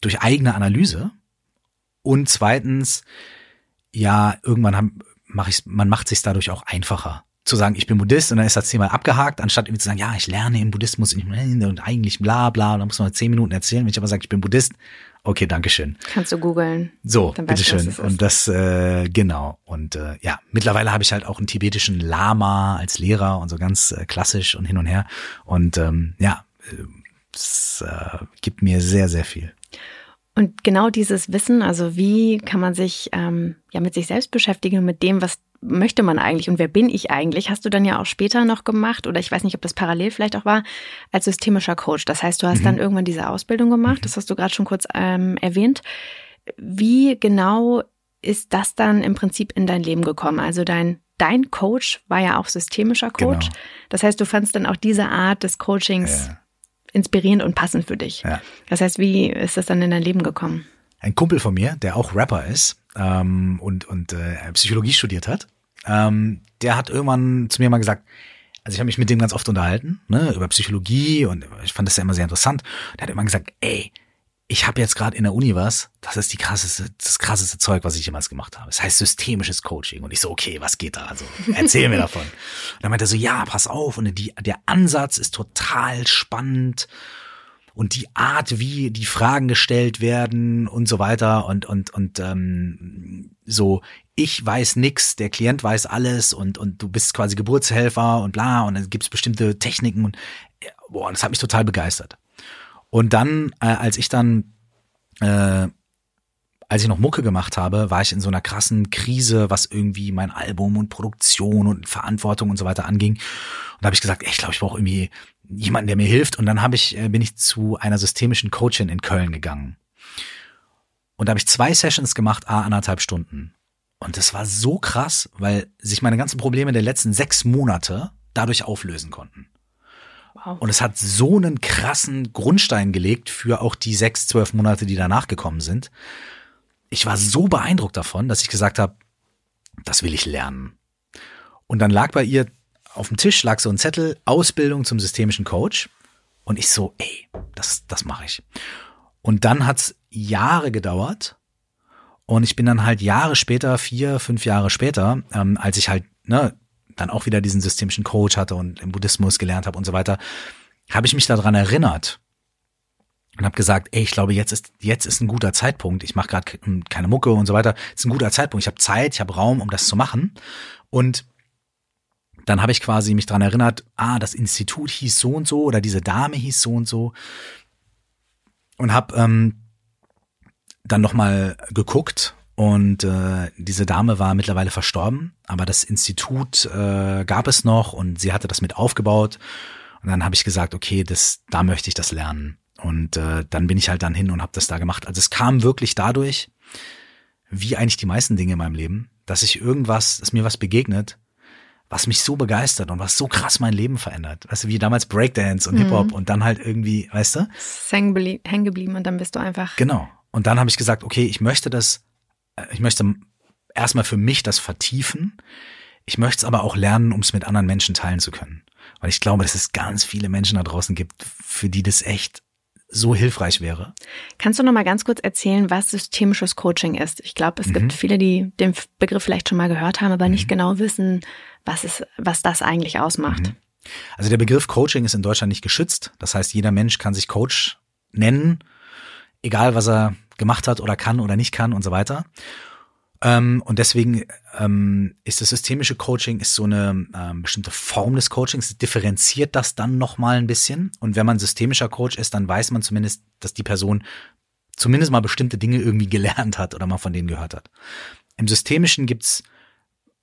durch eigene Analyse. Und zweitens, ja, irgendwann mache ich, man macht sich dadurch auch einfacher zu sagen, ich bin Buddhist und dann ist das Thema abgehakt, anstatt irgendwie zu sagen, ja, ich lerne im Buddhismus und eigentlich bla bla, und dann muss man zehn Minuten erzählen. Wenn ich aber sage, ich bin Buddhist, okay, Dankeschön. Kannst du googeln. So, bitteschön. Und das, äh, genau. Und äh, ja, mittlerweile habe ich halt auch einen tibetischen Lama als Lehrer und so ganz äh, klassisch und hin und her. Und ähm, ja, es äh, gibt mir sehr, sehr viel. Und genau dieses Wissen, also wie kann man sich ähm, ja mit sich selbst beschäftigen, mit dem, was möchte man eigentlich und wer bin ich eigentlich, hast du dann ja auch später noch gemacht oder ich weiß nicht, ob das parallel vielleicht auch war, als systemischer Coach. Das heißt, du hast mhm. dann irgendwann diese Ausbildung gemacht, mhm. das hast du gerade schon kurz ähm, erwähnt. Wie genau ist das dann im Prinzip in dein Leben gekommen? Also dein dein Coach war ja auch systemischer Coach. Genau. Das heißt, du fandst dann auch diese Art des Coachings ja inspirierend und passend für dich. Ja. Das heißt, wie ist das dann in dein Leben gekommen? Ein Kumpel von mir, der auch Rapper ist ähm, und, und äh, Psychologie studiert hat, ähm, der hat irgendwann zu mir mal gesagt, also ich habe mich mit dem ganz oft unterhalten, ne, über Psychologie und ich fand das ja immer sehr interessant. Der hat immer gesagt, ey, ich habe jetzt gerade in der Uni was, das ist die krasseste, das krasseste Zeug, was ich jemals gemacht habe. Das heißt systemisches Coaching. Und ich so, okay, was geht da? Also, erzähl mir davon. Und dann meinte er so, ja, pass auf. Und die, der Ansatz ist total spannend. Und die Art, wie die Fragen gestellt werden und so weiter. Und, und, und ähm, so, ich weiß nix, der Klient weiß alles und, und du bist quasi Geburtshelfer und bla. Und dann gibt's bestimmte Techniken. Und boah, das hat mich total begeistert. Und dann, äh, als ich dann, äh, als ich noch Mucke gemacht habe, war ich in so einer krassen Krise, was irgendwie mein Album und Produktion und Verantwortung und so weiter anging. Und da habe ich gesagt, ey, ich glaube, ich brauche irgendwie jemanden, der mir hilft. Und dann habe ich, äh, bin ich zu einer systemischen Coachin in Köln gegangen. Und da habe ich zwei Sessions gemacht, a anderthalb Stunden. Und das war so krass, weil sich meine ganzen Probleme der letzten sechs Monate dadurch auflösen konnten. Wow. Und es hat so einen krassen Grundstein gelegt für auch die sechs, zwölf Monate, die danach gekommen sind. Ich war so beeindruckt davon, dass ich gesagt habe, das will ich lernen. Und dann lag bei ihr auf dem Tisch lag so ein Zettel Ausbildung zum systemischen Coach und ich so, ey, das das mache ich. Und dann hat's Jahre gedauert und ich bin dann halt Jahre später, vier, fünf Jahre später, ähm, als ich halt ne, dann auch wieder diesen systemischen Coach hatte und im Buddhismus gelernt habe und so weiter, habe ich mich daran erinnert und habe gesagt, ey, ich glaube, jetzt ist jetzt ist ein guter Zeitpunkt. Ich mache gerade keine Mucke und so weiter. Ist ein guter Zeitpunkt. Ich habe Zeit, ich habe Raum, um das zu machen. Und dann habe ich quasi mich daran erinnert, ah, das Institut hieß so und so oder diese Dame hieß so und so und habe ähm, dann noch mal geguckt Und äh, diese Dame war mittlerweile verstorben, aber das Institut äh, gab es noch und sie hatte das mit aufgebaut. Und dann habe ich gesagt, okay, das, da möchte ich das lernen. Und äh, dann bin ich halt dann hin und habe das da gemacht. Also es kam wirklich dadurch, wie eigentlich die meisten Dinge in meinem Leben, dass ich irgendwas, dass mir was begegnet, was mich so begeistert und was so krass mein Leben verändert. Weißt du, wie damals Breakdance und mhm. Hip-Hop und dann halt irgendwie, weißt du? Hängen geblieben und dann bist du einfach. Genau. Und dann habe ich gesagt, okay, ich möchte das, äh, ich möchte erstmal für mich das vertiefen. Ich möchte es aber auch lernen, um es mit anderen Menschen teilen zu können. Weil ich glaube, dass es ganz viele Menschen da draußen gibt, für die das echt so hilfreich wäre. Kannst du noch mal ganz kurz erzählen, was systemisches Coaching ist? Ich glaube, es mhm. gibt viele, die den Begriff vielleicht schon mal gehört haben, aber mhm. nicht genau wissen, was es, was das eigentlich ausmacht. Mhm. Also der Begriff Coaching ist in Deutschland nicht geschützt. Das heißt, jeder Mensch kann sich Coach nennen, egal was er gemacht hat oder kann oder nicht kann und so weiter. Ähm, und deswegen ähm, ist das systemische Coaching ist so eine ähm, bestimmte Form des Coachings, differenziert das dann nochmal ein bisschen. Und wenn man systemischer Coach ist, dann weiß man zumindest, dass die Person zumindest mal bestimmte Dinge irgendwie gelernt hat oder mal von denen gehört hat. Im Systemischen gibt's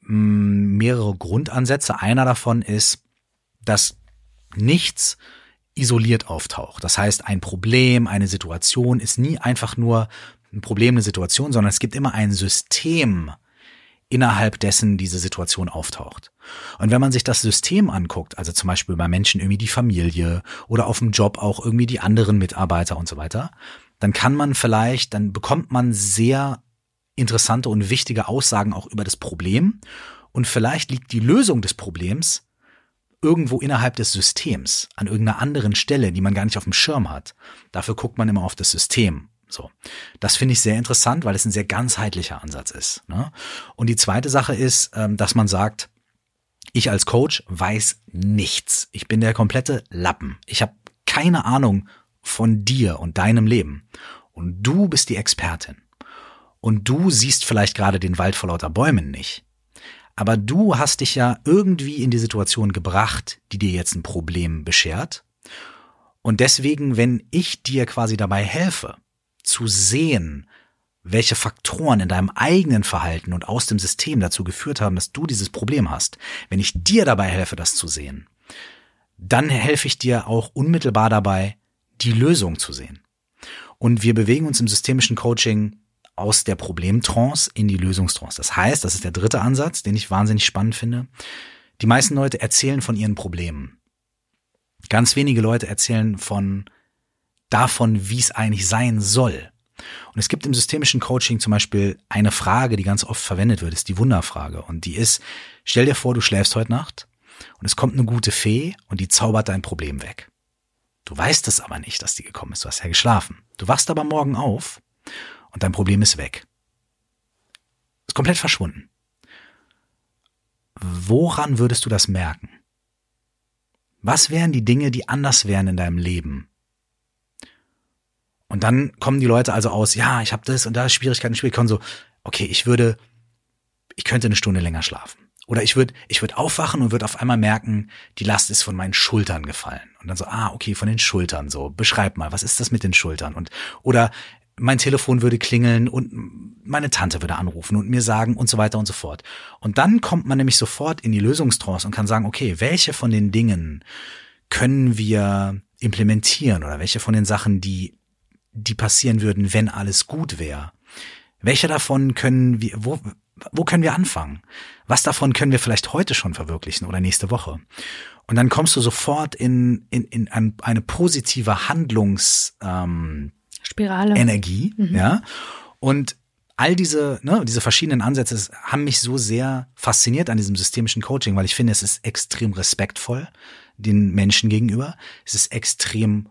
mm, mehrere Grundansätze. Einer davon ist, dass nichts isoliert auftaucht. Das heißt, ein Problem, eine Situation ist nie einfach nur ein Problem, eine Situation, sondern es gibt immer ein System, innerhalb dessen diese Situation auftaucht. Und wenn man sich das System anguckt, also zum Beispiel bei Menschen irgendwie die Familie oder auf dem Job auch irgendwie die anderen Mitarbeiter und so weiter, dann kann man vielleicht, dann bekommt man sehr interessante und wichtige Aussagen auch über das Problem und vielleicht liegt die Lösung des Problems irgendwo innerhalb des Systems, an irgendeiner anderen Stelle, die man gar nicht auf dem Schirm hat. Dafür guckt man immer auf das System. So, das finde ich sehr interessant, weil es ein sehr ganzheitlicher Ansatz ist. Ne? Und die zweite Sache ist, ähm, dass man sagt, ich als Coach weiß nichts. Ich bin der komplette Lappen. Ich habe keine Ahnung von dir und deinem Leben. Und du bist die Expertin. Und du siehst vielleicht gerade den Wald vor lauter Bäumen nicht. Aber du hast dich ja irgendwie in die Situation gebracht, die dir jetzt ein Problem beschert. Und deswegen, wenn ich dir quasi dabei helfe, zu sehen, welche Faktoren in deinem eigenen Verhalten und aus dem System dazu geführt haben, dass du dieses Problem hast, wenn ich dir dabei helfe, das zu sehen, dann helfe ich dir auch unmittelbar dabei, die Lösung zu sehen. Und wir bewegen uns im systemischen Coaching aus der Problemtrance in die Lösungstrance. Das heißt, das ist der dritte Ansatz, den ich wahnsinnig spannend finde. Die meisten Leute erzählen von ihren Problemen. Ganz wenige Leute erzählen von davon, wie es eigentlich sein soll. Und es gibt im systemischen Coaching zum Beispiel eine Frage, die ganz oft verwendet wird, ist die Wunderfrage. Und die ist, stell dir vor, du schläfst heute Nacht und es kommt eine gute Fee und die zaubert dein Problem weg. Du weißt es aber nicht, dass die gekommen ist. Du hast ja geschlafen. Du wachst aber morgen auf und dein Problem ist weg. Ist komplett verschwunden. Woran würdest du das merken? Was wären die Dinge, die anders wären in deinem Leben, und dann kommen die Leute also aus, ja, ich habe das und da Schwierigkeiten, Schwierigkeiten, so, okay, ich würde, ich könnte eine Stunde länger schlafen. Oder ich würde, ich würde aufwachen und würde auf einmal merken, die Last ist von meinen Schultern gefallen. Und dann so, ah, okay, von den Schultern so. Beschreib mal, was ist das mit den Schultern? Und oder mein Telefon würde klingeln und meine Tante würde anrufen und mir sagen und so weiter und so fort. Und dann kommt man nämlich sofort in die Lösungstrance und kann sagen, okay, welche von den Dingen können wir implementieren oder welche von den Sachen, die die passieren würden, wenn alles gut wäre. Welche davon können wir, wo, wo können wir anfangen? Was davon können wir vielleicht heute schon verwirklichen oder nächste Woche? Und dann kommst du sofort in, in, in ein, eine positive Handlungs, ähm, Spirale. Energie, mhm. ja. Und all diese, ne, diese verschiedenen Ansätze haben mich so sehr fasziniert an diesem systemischen Coaching, weil ich finde, es ist extrem respektvoll den Menschen gegenüber. Es ist extrem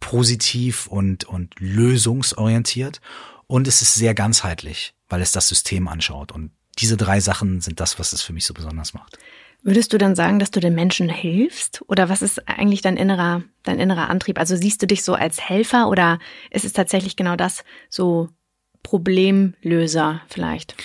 positiv und, und lösungsorientiert und es ist sehr ganzheitlich, weil es das System anschaut. Und diese drei Sachen sind das, was es für mich so besonders macht. Würdest du dann sagen, dass du den Menschen hilfst? Oder was ist eigentlich dein innerer, dein innerer Antrieb? Also siehst du dich so als Helfer oder ist es tatsächlich genau das, so Problemlöser vielleicht?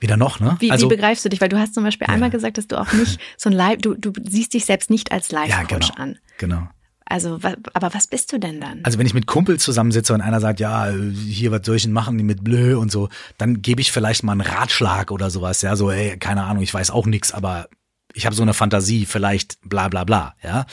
Weder noch, ne? Wie, also, wie begreifst du dich? Weil du hast zum Beispiel ja. einmal gesagt, dass du auch nicht so ein Live, du, du siehst dich selbst nicht als Life-Coach ja, genau, an. Genau Also, aber was bist du denn dann? Also wenn ich mit Kumpel zusammensitze und einer sagt, ja, hier was soll ich denn machen die mit Blö und so, dann gebe ich vielleicht mal einen Ratschlag oder sowas, ja, so, ey, keine Ahnung, ich weiß auch nix, aber ich habe so eine Fantasie, vielleicht bla bla bla, ja.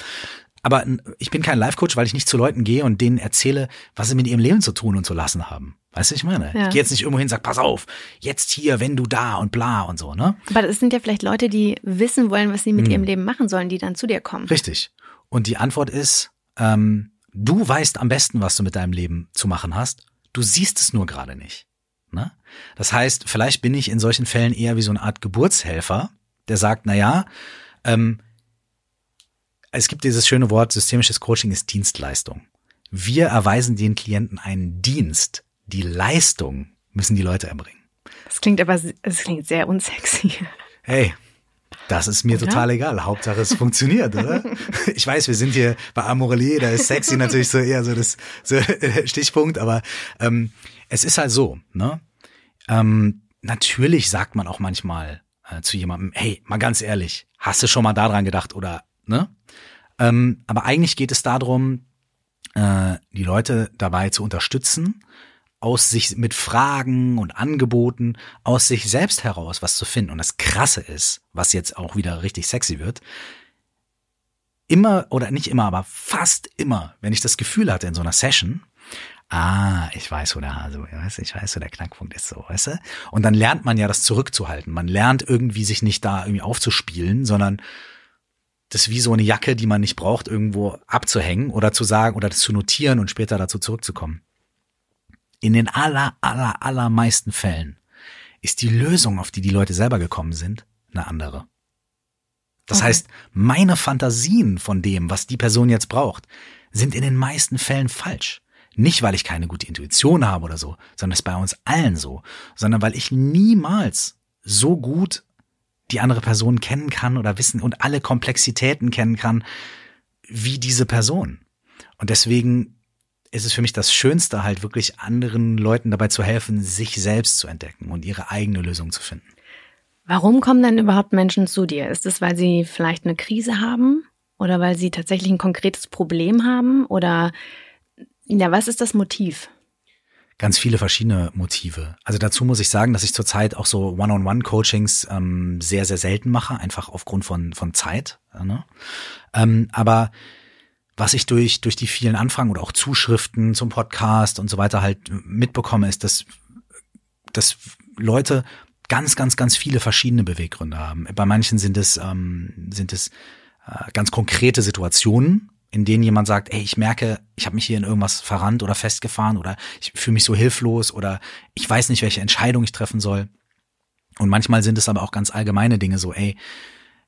Aber ich bin kein Life-Coach, weil ich nicht zu Leuten gehe und denen erzähle, was sie mit ihrem Leben zu tun und zu lassen haben. Weißt du, ich meine? Ja. Ich gehe jetzt nicht irgendwo hin und sag, pass auf, jetzt hier, wenn du da und bla und so, ne? Aber das sind ja vielleicht Leute, die wissen wollen, was sie mit hm. ihrem Leben machen sollen, die dann zu dir kommen. Richtig. Und die Antwort ist, ähm, du weißt am besten, was du mit deinem Leben zu machen hast. Du siehst es nur gerade nicht. Ne? Das heißt, vielleicht bin ich in solchen Fällen eher wie so eine Art Geburtshelfer, der sagt, na ja, ähm, es gibt dieses schöne Wort, systemisches Coaching ist Dienstleistung. Wir erweisen den Klienten einen Dienst. Die Leistung müssen die Leute erbringen. Das klingt aber, das klingt sehr unsexy. Hey, das ist mir oder? total egal. Hauptsache es funktioniert, oder? Ich weiß, wir sind hier bei Amorelie, da ist sexy natürlich so eher so das so Stichpunkt, aber ähm, es ist halt so, ne? Ähm, natürlich sagt man auch manchmal äh, zu jemandem, hey, mal ganz ehrlich, hast du schon mal daran gedacht oder, ne? Ähm, aber eigentlich geht es darum, äh, die Leute dabei zu unterstützen, aus sich mit Fragen und Angeboten aus sich selbst heraus was zu finden. Und das Krasse ist, was jetzt auch wieder richtig sexy wird, immer oder nicht immer, aber fast immer, wenn ich das Gefühl hatte in so einer Session, ah, ich weiß, wo der Hase, weißt, ich weiß, wo der Knackpunkt ist, so, weißt du? Und dann lernt man ja das zurückzuhalten. Man lernt irgendwie sich nicht da irgendwie aufzuspielen, sondern das wie so eine Jacke, die man nicht braucht, irgendwo abzuhängen oder zu sagen oder das zu notieren und später dazu zurückzukommen. In den aller, aller, allermeisten Fällen ist die Lösung, auf die die Leute selber gekommen sind, eine andere. Das okay. heißt, meine Fantasien von dem, was die Person jetzt braucht, sind in den meisten Fällen falsch. Nicht, weil ich keine gute Intuition habe oder so, sondern es ist bei uns allen so, sondern weil ich niemals so gut die andere Person kennen kann oder wissen und alle Komplexitäten kennen kann, wie diese Person. Und deswegen ist es für mich das Schönste, halt wirklich anderen Leuten dabei zu helfen, sich selbst zu entdecken und ihre eigene Lösung zu finden. Warum kommen denn überhaupt Menschen zu dir? Ist es, weil sie vielleicht eine Krise haben oder weil sie tatsächlich ein konkretes Problem haben oder ja, was ist das Motiv? ganz viele verschiedene Motive. Also dazu muss ich sagen, dass ich zurzeit auch so One-on-One-Coachings ähm, sehr, sehr selten mache, einfach aufgrund von, von Zeit. Ne? Ähm, aber was ich durch, durch die vielen Anfragen oder auch Zuschriften zum Podcast und so weiter halt mitbekomme, ist, dass, dass Leute ganz, ganz, ganz viele verschiedene Beweggründe haben. Bei manchen sind es, ähm, sind es äh, ganz konkrete Situationen, in denen jemand sagt, ey, ich merke, ich habe mich hier in irgendwas verrannt oder festgefahren oder ich fühle mich so hilflos oder ich weiß nicht, welche Entscheidung ich treffen soll. Und manchmal sind es aber auch ganz allgemeine Dinge, so, ey,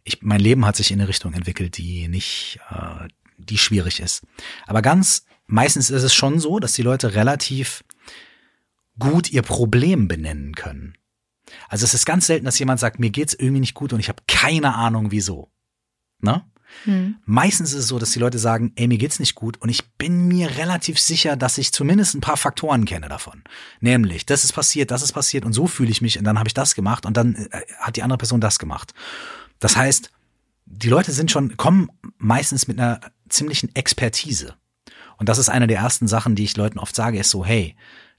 ich, mein Leben hat sich in eine Richtung entwickelt, die nicht, äh, die schwierig ist. Aber ganz meistens ist es schon so, dass die Leute relativ gut ihr Problem benennen können. Also es ist ganz selten, dass jemand sagt, mir geht's irgendwie nicht gut und ich habe keine Ahnung wieso. Ne? Hm. Meistens ist es so, dass die Leute sagen, ey, mir geht's nicht gut und ich bin mir relativ sicher, dass ich zumindest ein paar Faktoren kenne davon. Nämlich, das ist passiert, das ist passiert und so fühle ich mich und dann habe ich das gemacht und dann äh, hat die andere Person das gemacht. Das heißt, die Leute sind schon, kommen meistens mit einer ziemlichen Expertise. Und das ist eine der ersten Sachen, die ich Leuten oft sage, ist so, hey,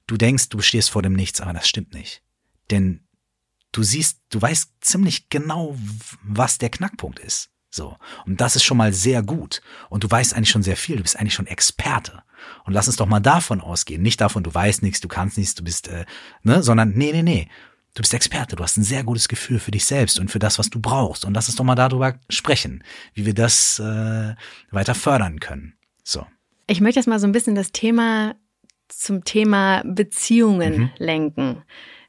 du denkst, du stehst vor dem Nichts, aber das stimmt nicht. Denn du siehst, du weißt ziemlich genau, was der Knackpunkt ist. So. Und das ist schon mal sehr gut. Und du weißt eigentlich schon sehr viel. Du bist eigentlich schon Experte. Und lass uns doch mal davon ausgehen. Nicht davon, du weißt nichts, du kannst nichts, du bist, äh, ne, sondern nee, nee, nee. Du bist Experte, du hast ein sehr gutes Gefühl für dich selbst und für das, was du brauchst. Und lass uns doch mal darüber sprechen, wie wir das äh, weiter fördern können. So. Ich möchte jetzt mal so ein bisschen das Thema zum Thema Beziehungen mhm. lenken.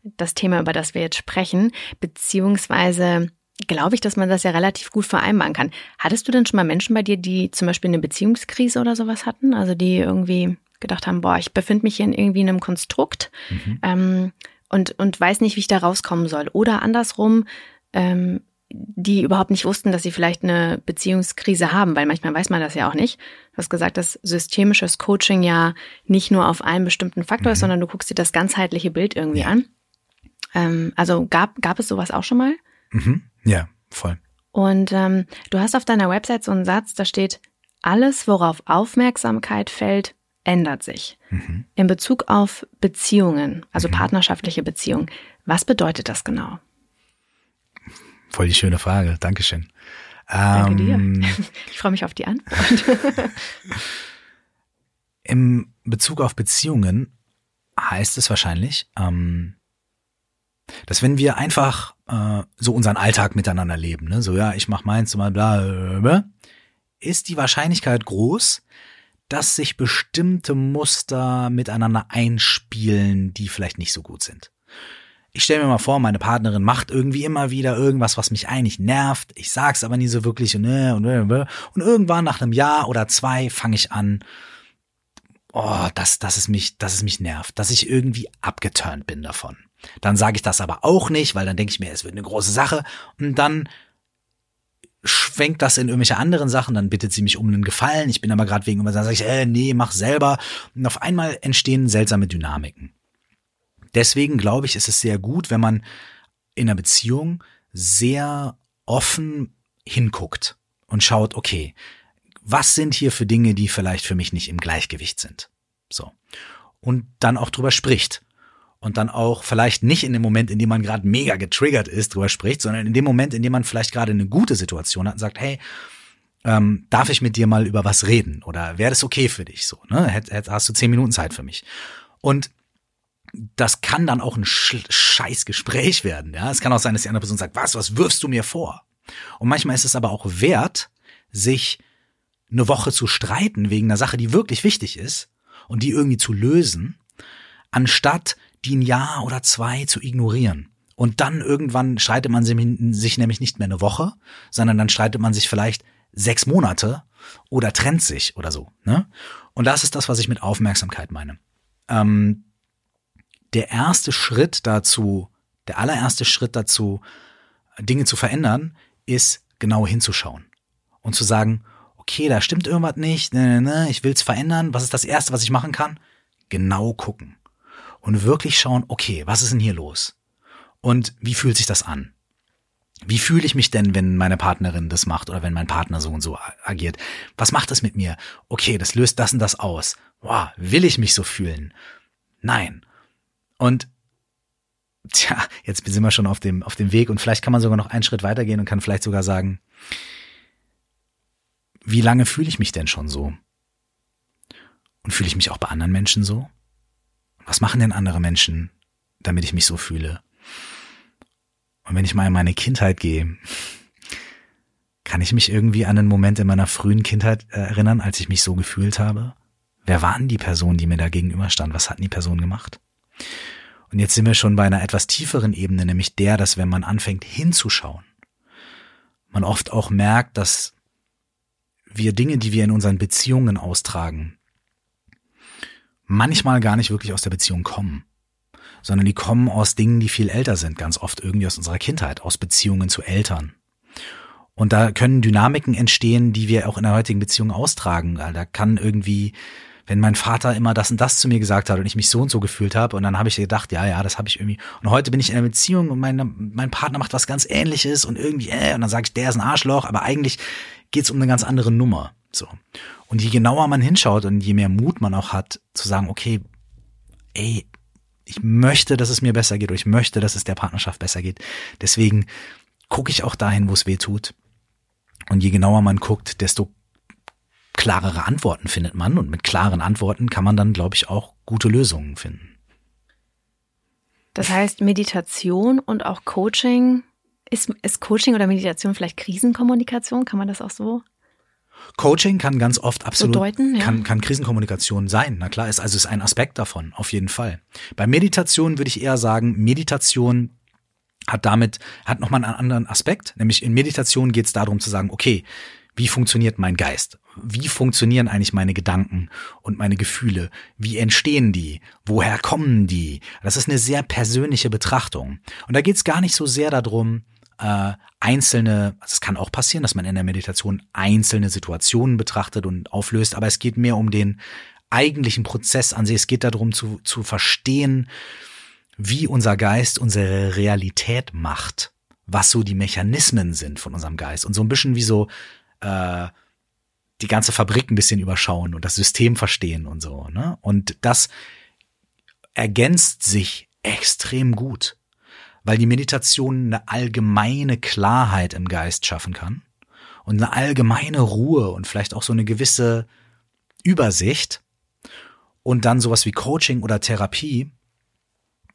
Das Thema, über das wir jetzt sprechen, beziehungsweise glaube ich, dass man das ja relativ gut vereinbaren kann. Hattest du denn schon mal Menschen bei dir, die zum Beispiel eine Beziehungskrise oder sowas hatten? Also die irgendwie gedacht haben, boah, ich befinde mich hier in irgendwie einem Konstrukt mhm. ähm, und, und weiß nicht, wie ich da rauskommen soll. Oder andersrum, ähm, die überhaupt nicht wussten, dass sie vielleicht eine Beziehungskrise haben, weil manchmal weiß man das ja auch nicht. Du hast gesagt, dass systemisches Coaching ja nicht nur auf einen bestimmten Faktor mhm. ist, sondern du guckst dir das ganzheitliche Bild irgendwie an. Ähm, also gab, gab es sowas auch schon mal? Mhm. Ja, voll. Und ähm, du hast auf deiner Website so einen Satz, da steht, alles, worauf Aufmerksamkeit fällt, ändert sich. Mhm. In Bezug auf Beziehungen, also mhm. partnerschaftliche Beziehungen, was bedeutet das genau? Voll die schöne Frage. Dankeschön. Danke ähm, dir. Ich freue mich auf die Antwort. Im Bezug auf Beziehungen heißt es wahrscheinlich, ähm, dass wenn wir einfach äh, so unseren Alltag miteinander leben, ne, so ja, ich mach meins, mal bla, bla, bla, ist die Wahrscheinlichkeit groß, dass sich bestimmte Muster miteinander einspielen, die vielleicht nicht so gut sind. Ich stelle mir mal vor, meine Partnerin macht irgendwie immer wieder irgendwas, was mich eigentlich nervt. Ich sag's aber nie so wirklich und, äh, und, äh, und irgendwann nach einem Jahr oder zwei fange ich an, oh, dass, dass es mich, dass es mich nervt, dass ich irgendwie abgeturnt bin davon. Dann sage ich das aber auch nicht, weil dann denke ich mir, es wird eine große Sache und dann schwenkt das in irgendwelche anderen Sachen, dann bittet sie mich um einen Gefallen, ich bin aber gerade wegen immer, dann sage ich, äh, nee, mach selber. Und auf einmal entstehen seltsame Dynamiken. Deswegen glaube ich, ist es sehr gut, wenn man in einer Beziehung sehr offen hinguckt und schaut, okay, was sind hier für Dinge, die vielleicht für mich nicht im Gleichgewicht sind? So. Und dann auch drüber spricht und dann auch vielleicht nicht in dem Moment, in dem man gerade mega getriggert ist, drüber spricht, sondern in dem Moment, in dem man vielleicht gerade eine gute Situation hat und sagt, hey, ähm, darf ich mit dir mal über was reden? Oder wäre das okay für dich so? Ne? Hast du zehn Minuten Zeit für mich? Und das kann dann auch ein scheiß Gespräch werden. Ja, es kann auch sein, dass die andere Person sagt, was, was wirfst du mir vor? Und manchmal ist es aber auch wert, sich eine Woche zu streiten wegen einer Sache, die wirklich wichtig ist und die irgendwie zu lösen, anstatt die ein Jahr oder zwei zu ignorieren. Und dann irgendwann streitet man sich nämlich nicht mehr eine Woche, sondern dann streitet man sich vielleicht sechs Monate oder trennt sich oder so. Ne? Und das ist das, was ich mit Aufmerksamkeit meine. Ähm, der erste Schritt dazu, der allererste Schritt dazu, Dinge zu verändern, ist genau hinzuschauen und zu sagen, okay, da stimmt irgendwas nicht, ne, ne, ne, ich will's verändern. Was ist das Erste, was ich machen kann? Genau gucken und wirklich schauen, okay, was ist denn hier los? Und wie fühlt sich das an? Wie fühle ich mich denn, wenn meine Partnerin das macht oder wenn mein Partner so und so agiert? Was macht das mit mir? Okay, das löst das und das aus. Wow, will ich mich so fühlen? Nein. Und tja, jetzt sind wir schon auf dem, auf dem Weg und vielleicht kann man sogar noch einen Schritt weitergehen und kann vielleicht sogar sagen, wie lange fühle ich mich denn schon so? Und fühle ich mich auch bei anderen Menschen so? Was machen denn andere Menschen, damit ich mich so fühle? Und wenn ich mal in meine Kindheit gehe, kann ich mich irgendwie an einen Moment in meiner frühen Kindheit erinnern, als ich mich so gefühlt habe? Wer waren die Personen, die mir da gegenüberstanden? Was hatten die Personen gemacht? Und jetzt sind wir schon bei einer etwas tieferen Ebene, nämlich der, dass wenn man anfängt hinzuschauen, man oft auch merkt, dass wir Dinge, die wir in unseren Beziehungen austragen, manchmal gar nicht wirklich aus der Beziehung kommen, sondern die kommen aus Dingen, die viel älter sind, ganz oft irgendwie aus unserer Kindheit, aus Beziehungen zu Eltern. Und da können Dynamiken entstehen, die wir auch in der heutigen Beziehung austragen. Da kann irgendwie, wenn mein Vater immer das und das zu mir gesagt hat und ich mich so und so gefühlt habe und dann habe ich gedacht, ja, ja, das habe ich irgendwie. Und heute bin ich in einer Beziehung und meine, mein Partner macht was ganz ähnliches und irgendwie, äh, und dann sage ich, der ist ein Arschloch, aber eigentlich geht's um eine ganz andere Nummer. So. Und je genauer man hinschaut und je mehr Mut man auch hat, zu sagen, okay, ey, ich möchte, dass es mir besser geht oder ich möchte, dass es der Partnerschaft besser geht. Deswegen gucke ich auch dahin, wo es weh tut. Und je genauer man guckt, desto klarere Antworten findet man. Und mit klaren Antworten kann man dann, glaube ich, auch gute Lösungen finden. Das heißt, Meditation und auch Coaching, ist, ist Coaching oder Meditation vielleicht Krisenkommunikation? Kann man das auch so Coaching kann ganz oft absolut Bedeuten, ja. kann, kann Krisenkommunikation sein. Na klar, ist also ist ein Aspekt davon, auf jeden Fall. Bei Meditation würde ich eher sagen, Meditation hat damit, hat nochmal einen anderen Aspekt, nämlich in Meditation geht es darum zu sagen, okay, wie funktioniert mein Geist? Wie funktionieren eigentlich meine Gedanken und meine Gefühle? Wie entstehen die? Woher kommen die? Das ist eine sehr persönliche Betrachtung. Und da geht es gar nicht so sehr darum, äh, einzelne, also es kann auch passieren, dass man in der Meditation einzelne Situationen betrachtet und auflöst, aber es geht mehr um den eigentlichen Prozess an sich. Es geht darum zu, zu verstehen, wie unser Geist unsere Realität macht, was so die Mechanismen sind von unserem Geist und so ein bisschen wie so äh, die ganze Fabrik ein bisschen überschauen und das System verstehen und so. Ne? Und das ergänzt sich extrem gut, weil die Meditation eine allgemeine Klarheit im Geist schaffen kann und eine allgemeine Ruhe und vielleicht auch so eine gewisse Übersicht und dann sowas wie Coaching oder Therapie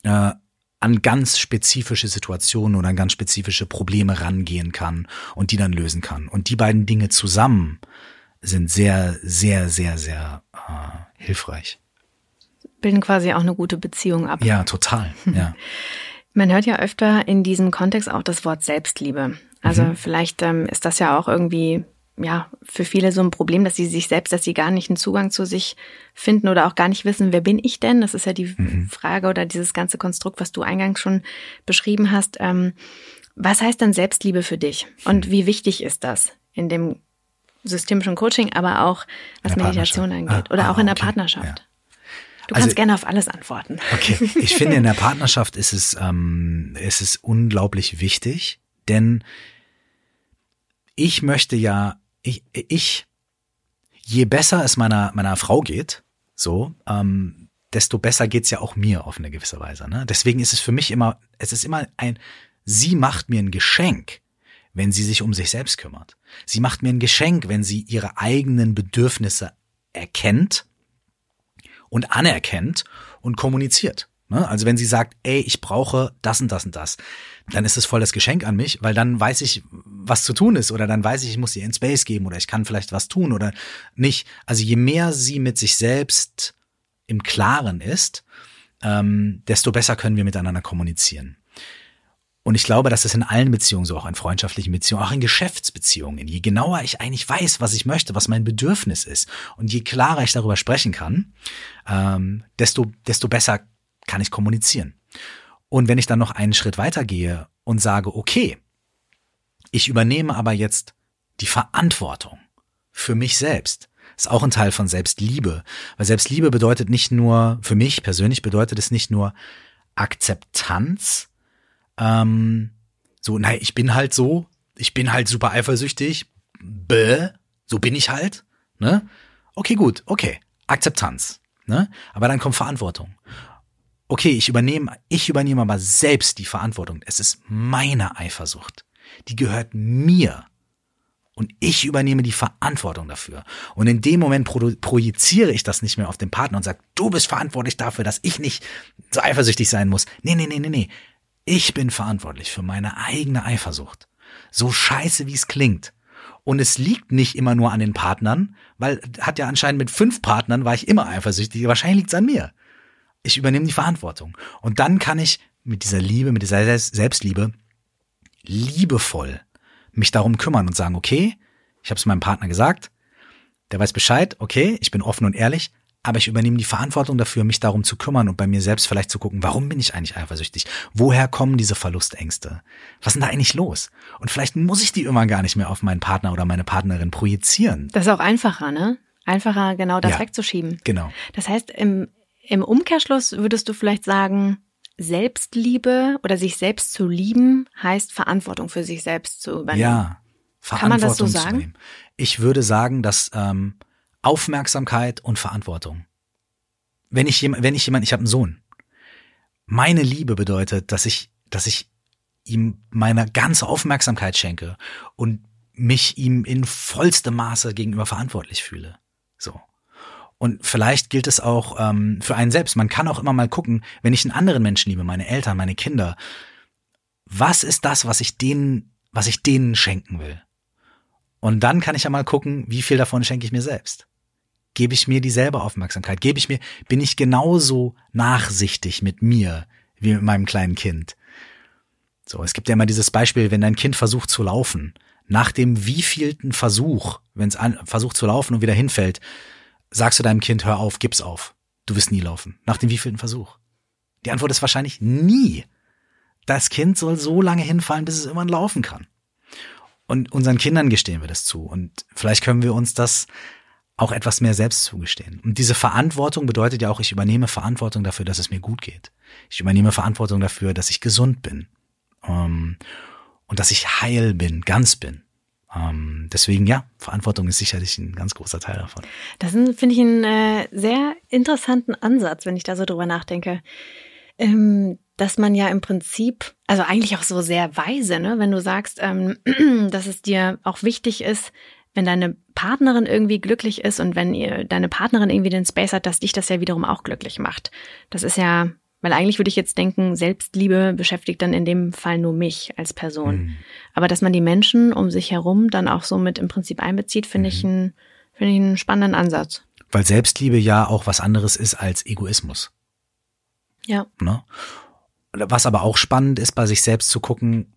äh, an ganz spezifische Situationen oder an ganz spezifische Probleme rangehen kann und die dann lösen kann. Und die beiden Dinge zusammen sind sehr, sehr, sehr, sehr äh, hilfreich. Bilden quasi auch eine gute Beziehung ab. Ja, total. Ja. Man hört ja öfter in diesem Kontext auch das Wort Selbstliebe. Also mhm. vielleicht ähm, ist das ja auch irgendwie ja für viele so ein Problem, dass sie sich selbst, dass sie gar nicht einen Zugang zu sich finden oder auch gar nicht wissen, wer bin ich denn? Das ist ja die mhm. Frage oder dieses ganze Konstrukt, was du eingangs schon beschrieben hast. Ähm, was heißt dann Selbstliebe für dich? Und wie wichtig ist das in dem systemischen Coaching, aber auch was Meditation angeht ah, oder ah, auch in der okay. Partnerschaft? Ja. Du kannst also, gerne auf alles antworten. Okay, ich finde in der Partnerschaft ist es, ähm, ist es unglaublich wichtig, denn ich möchte ja, ich, ich je besser es meiner meiner Frau geht, so, ähm, desto besser geht's ja auch mir auf eine gewisse Weise. Ne? Deswegen ist es für mich immer, es ist immer ein, sie macht mir ein Geschenk, wenn sie sich um sich selbst kümmert. Sie macht mir ein Geschenk, wenn sie ihre eigenen Bedürfnisse erkennt und anerkennt und kommuniziert. Ne? Also wenn sie sagt, ey, ich brauche das und das und das, dann ist es voll das Geschenk an mich, weil dann weiß ich, was zu tun ist oder dann weiß ich, ich muss ihr in Space geben oder ich kann vielleicht was tun oder nicht. Also je mehr sie mit sich selbst im Klaren ist, ähm, desto besser können wir miteinander kommunizieren. Und ich glaube, dass es in allen Beziehungen so, auch in freundschaftlichen Beziehungen, auch in Geschäftsbeziehungen, je genauer ich eigentlich weiß, was ich möchte, was mein Bedürfnis ist und je klarer ich darüber sprechen kann, ähm, desto, desto besser kann ich kommunizieren. Und wenn ich dann noch einen Schritt weitergehe und sage, okay, ich übernehme aber jetzt die Verantwortung für mich selbst, ist auch ein Teil von Selbstliebe. Weil Selbstliebe bedeutet nicht nur, für mich persönlich bedeutet es nicht nur Akzeptanz, ähm, so, nein, ich bin halt so, ich bin halt super eifersüchtig, bäh, so bin ich halt, ne? Okay, gut, okay, Akzeptanz, ne? Aber dann kommt Verantwortung. Okay, ich übernehme, ich übernehme aber selbst die Verantwortung. Es ist meine Eifersucht. Die gehört mir. Und ich übernehme die Verantwortung dafür. Und in dem Moment pro projiziere ich das nicht mehr auf den Partner und sage, du bist verantwortlich dafür, dass ich nicht so eifersüchtig sein muss. Nee, nee, nee, nee, nee. Ich bin verantwortlich für meine eigene Eifersucht. So scheiße, wie es klingt. Und es liegt nicht immer nur an den Partnern, weil hat ja anscheinend mit fünf Partnern war ich immer eifersüchtig. Wahrscheinlich liegt es an mir. Ich übernehme die Verantwortung. Und dann kann ich mit dieser Liebe, mit dieser Selbstliebe liebevoll mich darum kümmern und sagen, okay, ich habe es meinem Partner gesagt, der weiß Bescheid, okay, ich bin offen und ehrlich, aber ich übernehme die Verantwortung dafür, mich darum zu kümmern und bei mir selbst vielleicht zu gucken, warum bin ich eigentlich eifersüchtig? Woher kommen diese Verlustängste? Was ist denn da eigentlich los? Und vielleicht muss ich die immer gar nicht mehr auf meinen Partner oder meine Partnerin projizieren. Das ist auch einfacher, ne? Einfacher, genau das ja, wegzuschieben. Genau. Das heißt, im, im Umkehrschluss würdest du vielleicht sagen, Selbstliebe oder sich selbst zu lieben heißt Verantwortung für sich selbst zu übernehmen. Ja, Verantwortung Kann man das so sagen? Ich würde sagen, dass ähm, Aufmerksamkeit und Verantwortung. Wenn ich wenn ich jemand, ich habe einen Sohn. Meine Liebe bedeutet, dass ich, dass ich ihm meine ganze Aufmerksamkeit schenke und mich ihm in vollstem Maße gegenüber verantwortlich fühle. So. Und vielleicht gilt es auch ähm, für einen selbst. Man kann auch immer mal gucken, wenn ich einen anderen Menschen liebe, meine Eltern, meine Kinder, was ist das, was ich denen, was ich denen schenken will? Und dann kann ich ja mal gucken, wie viel davon schenke ich mir selbst. Gebe ich mir dieselbe Aufmerksamkeit? Gebe ich mir, bin ich genauso nachsichtig mit mir wie mit meinem kleinen Kind? So, es gibt ja immer dieses Beispiel, wenn dein Kind versucht zu laufen, nach dem wievielten Versuch, wenn es versucht zu laufen und wieder hinfällt, sagst du deinem Kind, hör auf, gib's auf. Du wirst nie laufen. Nach dem wievielten Versuch? Die Antwort ist wahrscheinlich nie. Das Kind soll so lange hinfallen, bis es irgendwann laufen kann. Und unseren Kindern gestehen wir das zu. Und vielleicht können wir uns das auch etwas mehr selbst zugestehen. Und diese Verantwortung bedeutet ja auch, ich übernehme Verantwortung dafür, dass es mir gut geht. Ich übernehme Verantwortung dafür, dass ich gesund bin. Ähm, und dass ich heil bin, ganz bin. Ähm, deswegen ja, Verantwortung ist sicherlich ein ganz großer Teil davon. Das finde ich einen äh, sehr interessanten Ansatz, wenn ich da so drüber nachdenke. Ähm, dass man ja im Prinzip, also eigentlich auch so sehr weise, ne, wenn du sagst, ähm, dass es dir auch wichtig ist, wenn deine Partnerin irgendwie glücklich ist und wenn ihr deine Partnerin irgendwie den Space hat, dass dich das ja wiederum auch glücklich macht. Das ist ja, weil eigentlich würde ich jetzt denken, Selbstliebe beschäftigt dann in dem Fall nur mich als Person. Mhm. Aber dass man die Menschen um sich herum dann auch so mit im Prinzip einbezieht, finde mhm. ich einen, finde ich einen spannenden Ansatz. Weil Selbstliebe ja auch was anderes ist als Egoismus. Ja. Ne? Was aber auch spannend ist, bei sich selbst zu gucken,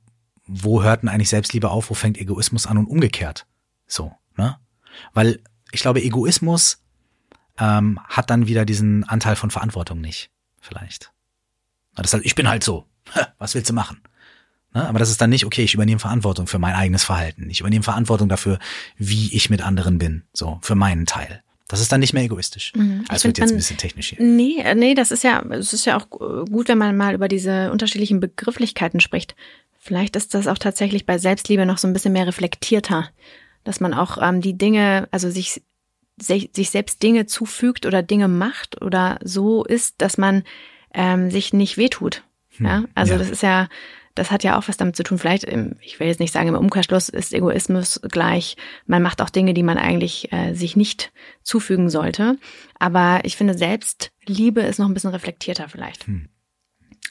wo hört denn eigentlich Selbstliebe auf, wo fängt Egoismus an und umgekehrt. So, ne? Weil ich glaube, Egoismus ähm, hat dann wieder diesen Anteil von Verantwortung nicht, vielleicht. Das heißt, ich bin halt so. Was willst du machen? Ne? Aber das ist dann nicht, okay, ich übernehme Verantwortung für mein eigenes Verhalten. Ich übernehme Verantwortung dafür, wie ich mit anderen bin. So, für meinen Teil. Das ist dann nicht mehr egoistisch. Mhm. Also wird jetzt ein bisschen technisch hier. Nee, äh, nee, das ist ja, es ist ja auch gut, wenn man mal über diese unterschiedlichen Begrifflichkeiten spricht. Vielleicht ist das auch tatsächlich bei Selbstliebe noch so ein bisschen mehr reflektierter, dass man auch ähm, die Dinge, also sich, sich, sich selbst Dinge zufügt oder Dinge macht oder so ist, dass man ähm, sich nicht wehtut. Hm. Ja, also ja. das ist ja, das hat ja auch was damit zu tun. Vielleicht, im, ich will jetzt nicht sagen, im Umkehrschluss ist Egoismus gleich, man macht auch Dinge, die man eigentlich äh, sich nicht zufügen sollte. Aber ich finde, Selbstliebe ist noch ein bisschen reflektierter vielleicht. Hm.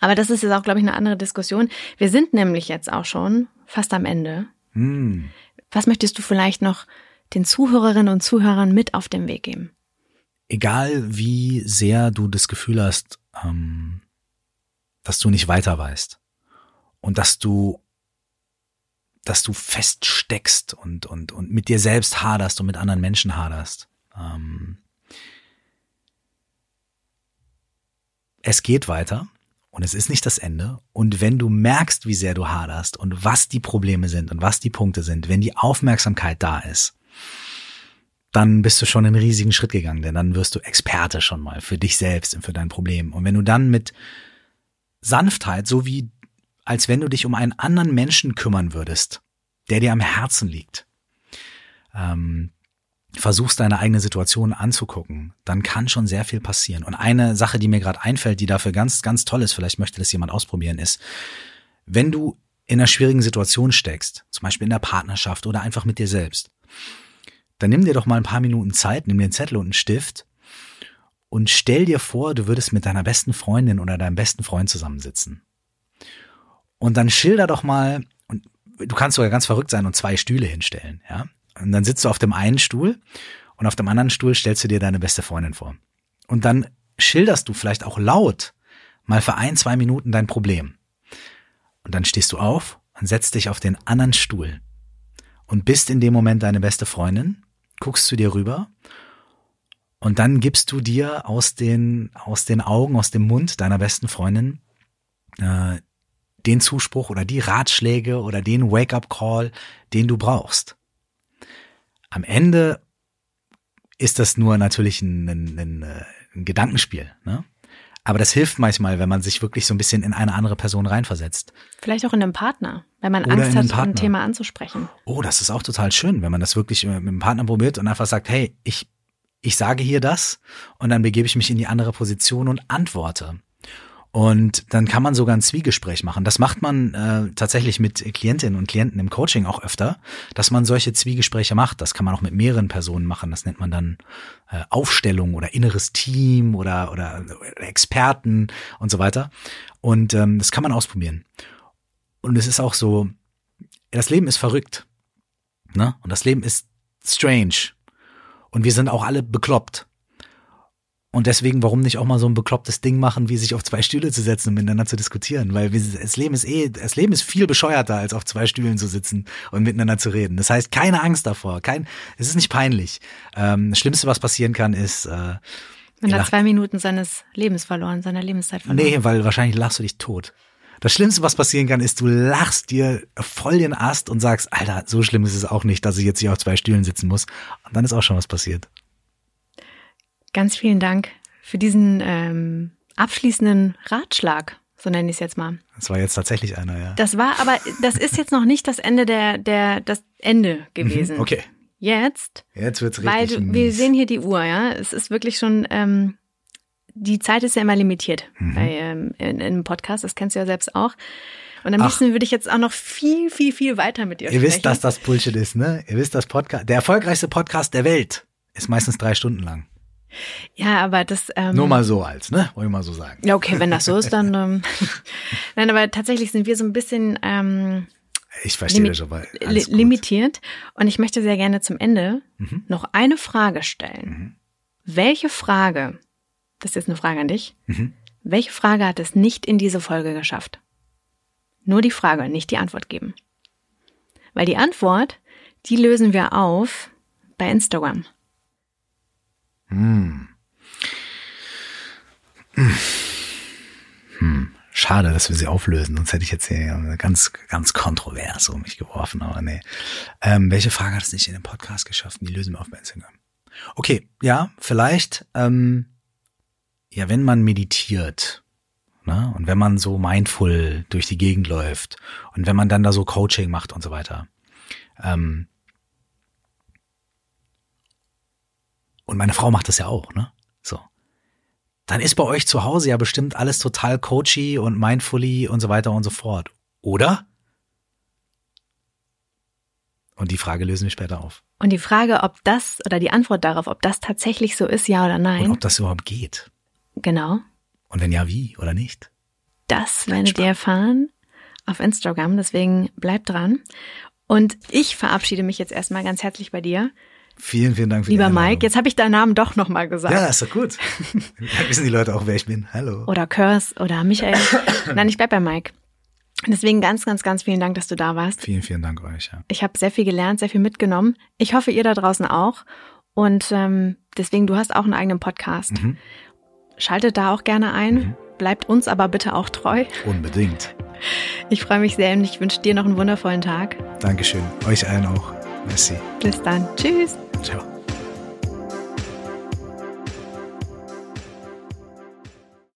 Aber das ist jetzt auch, glaube ich, eine andere Diskussion. Wir sind nämlich jetzt auch schon fast am Ende. Hm. Was möchtest du vielleicht noch den Zuhörerinnen und Zuhörern mit auf den Weg geben? Egal wie sehr du das Gefühl hast, ähm, dass du nicht weiter weißt, und dass du dass du feststeckst und, und, und mit dir selbst haderst und mit anderen Menschen haderst. Ähm es geht weiter und es ist nicht das Ende. Und wenn du merkst, wie sehr du haderst und was die Probleme sind und was die Punkte sind, wenn die Aufmerksamkeit da ist, dann bist du schon einen riesigen Schritt gegangen, denn dann wirst du Experte schon mal für dich selbst und für dein Problem. Und wenn du dann mit Sanftheit, so wie als wenn du dich um einen anderen Menschen kümmern würdest, der dir am Herzen liegt. Ähm, versuchst deine eigene Situation anzugucken, dann kann schon sehr viel passieren. Und eine Sache, die mir gerade einfällt, die dafür ganz, ganz toll ist, vielleicht möchte das jemand ausprobieren, ist, wenn du in einer schwierigen Situation steckst, zum Beispiel in der Partnerschaft oder einfach mit dir selbst, dann nimm dir doch mal ein paar Minuten Zeit, nimm dir einen Zettel und einen Stift und stell dir vor, du würdest mit deiner besten Freundin oder deinem besten Freund zusammensitzen. Und dann schilder doch mal, und du kannst sogar ganz verrückt sein und zwei Stühle hinstellen, ja. Und dann sitzt du auf dem einen Stuhl und auf dem anderen Stuhl stellst du dir deine beste Freundin vor. Und dann schilderst du vielleicht auch laut mal für ein, zwei Minuten dein Problem. Und dann stehst du auf und setzt dich auf den anderen Stuhl und bist in dem Moment deine beste Freundin, guckst zu dir rüber und dann gibst du dir aus den, aus den Augen, aus dem Mund deiner besten Freundin äh, den Zuspruch oder die Ratschläge oder den Wake-up-Call, den du brauchst. Am Ende ist das nur natürlich ein, ein, ein, ein Gedankenspiel. Ne? Aber das hilft manchmal, wenn man sich wirklich so ein bisschen in eine andere Person reinversetzt. Vielleicht auch in einem Partner, wenn man Oder Angst hat, ein Thema anzusprechen. Oh, das ist auch total schön, wenn man das wirklich mit einem Partner probiert und einfach sagt, hey, ich, ich sage hier das und dann begebe ich mich in die andere Position und antworte. Und dann kann man sogar ein Zwiegespräch machen. Das macht man äh, tatsächlich mit Klientinnen und Klienten im Coaching auch öfter, dass man solche Zwiegespräche macht. Das kann man auch mit mehreren Personen machen. Das nennt man dann äh, Aufstellung oder inneres Team oder, oder, Experten und so weiter. Und ähm, das kann man ausprobieren. Und es ist auch so, das Leben ist verrückt. Ne? Und das Leben ist strange. Und wir sind auch alle bekloppt. Und deswegen, warum nicht auch mal so ein beklopptes Ding machen, wie sich auf zwei Stühle zu setzen und miteinander zu diskutieren? Weil das Leben ist eh, das Leben ist viel bescheuerter, als auf zwei Stühlen zu sitzen und miteinander zu reden. Das heißt, keine Angst davor, kein, es ist nicht peinlich. Ähm, das Schlimmste, was passieren kann, ist, äh, man hat zwei Minuten seines Lebens verloren, seiner Lebenszeit verloren. Nee, weil wahrscheinlich lachst du dich tot. Das Schlimmste, was passieren kann, ist, du lachst dir voll den Ast und sagst, Alter, so schlimm ist es auch nicht, dass ich jetzt hier auf zwei Stühlen sitzen muss. Und dann ist auch schon was passiert. Ganz vielen Dank für diesen ähm, abschließenden Ratschlag. So nenne ich es jetzt mal. Das war jetzt tatsächlich einer, ja. Das war aber, das ist jetzt noch nicht das Ende der, der, das Ende gewesen. Mhm, okay. Jetzt, Jetzt wird's richtig weil du, wir sehen hier die Uhr, ja. Es ist wirklich schon, ähm, die Zeit ist ja immer limitiert Mhm. bei, ähm, in, in einem Podcast, das kennst du ja selbst auch. Und am Ach. liebsten würde ich jetzt auch noch viel, viel, viel weiter mit dir Ihr sprechen. wisst, dass das Bullshit ist, ne? Ihr wisst, das Podcast, der erfolgreichste Podcast der Welt ist meistens drei Stunden lang. Ja, aber das. Ähm, Nur mal so als, ne? Wollte ich mal so sagen. Ja, okay, wenn das so ist, dann. Ähm, Nein, aber tatsächlich sind wir so ein bisschen ähm, Ich verstehe das aber. li gut. limitiert. Und ich möchte sehr gerne zum Ende Mhm. noch eine Frage stellen. Welche Frage, das ist jetzt eine Frage an dich, Mhm. welche Frage hat es nicht in diese Folge geschafft? Nur die Frage, nicht die Antwort geben. Weil die Antwort, die lösen wir auf bei Instagram. Schade, dass wir sie auflösen, sonst hätte ich jetzt hier ganz, ganz kontrovers um mich geworfen, aber nee. Ähm, welche Frage hat es nicht in den Podcast geschafft? Die lösen wir auf Instagram. Okay, ja, vielleicht, ähm, ja, wenn man meditiert, ne, und wenn man so mindful durch die Gegend läuft und wenn man dann da so Coaching macht und so weiter, ähm, und meine Frau macht das ja auch, ne, so dann ist bei euch zu Hause ja bestimmt alles total coachy und mindfully und so weiter und so fort. Oder? Und die Frage lösen wir später auf. Und die Frage, ob das oder die Antwort darauf, ob das tatsächlich so ist, ja oder Und nein, ob das überhaupt geht. genau, Und wenn ja, wie oder nicht. das werdet ihr erfahren auf Instagram. Deswegen bleibt dran. Und ich verabschiede mich jetzt erstmal ganz herzlich bei dir, Vielen, vielen Dank für lieber die Einladung. Mike. Jetzt habe ich deinen Namen doch nochmal gesagt. Ja, ist doch gut. Dann wissen die Leute auch, wer ich bin. Hallo. Oder Kurs oder Michael. Nein, ich bleib bei Mike. Deswegen ganz, ganz, ganz vielen Dank, dass du da warst. Vielen, vielen Dank euch. Ja. Ich habe sehr viel gelernt, sehr viel mitgenommen. Ich hoffe, ihr da draußen auch. Und ähm, deswegen, du hast auch einen eigenen Podcast. Mhm. Schaltet da auch gerne ein. Bleibt uns aber bitte auch treu. Unbedingt. Ich freue mich sehr und ich wünsche dir noch einen wundervollen Tag. Dankeschön. Euch allen auch. Merci. Bis dann. Tschüss. Ciao.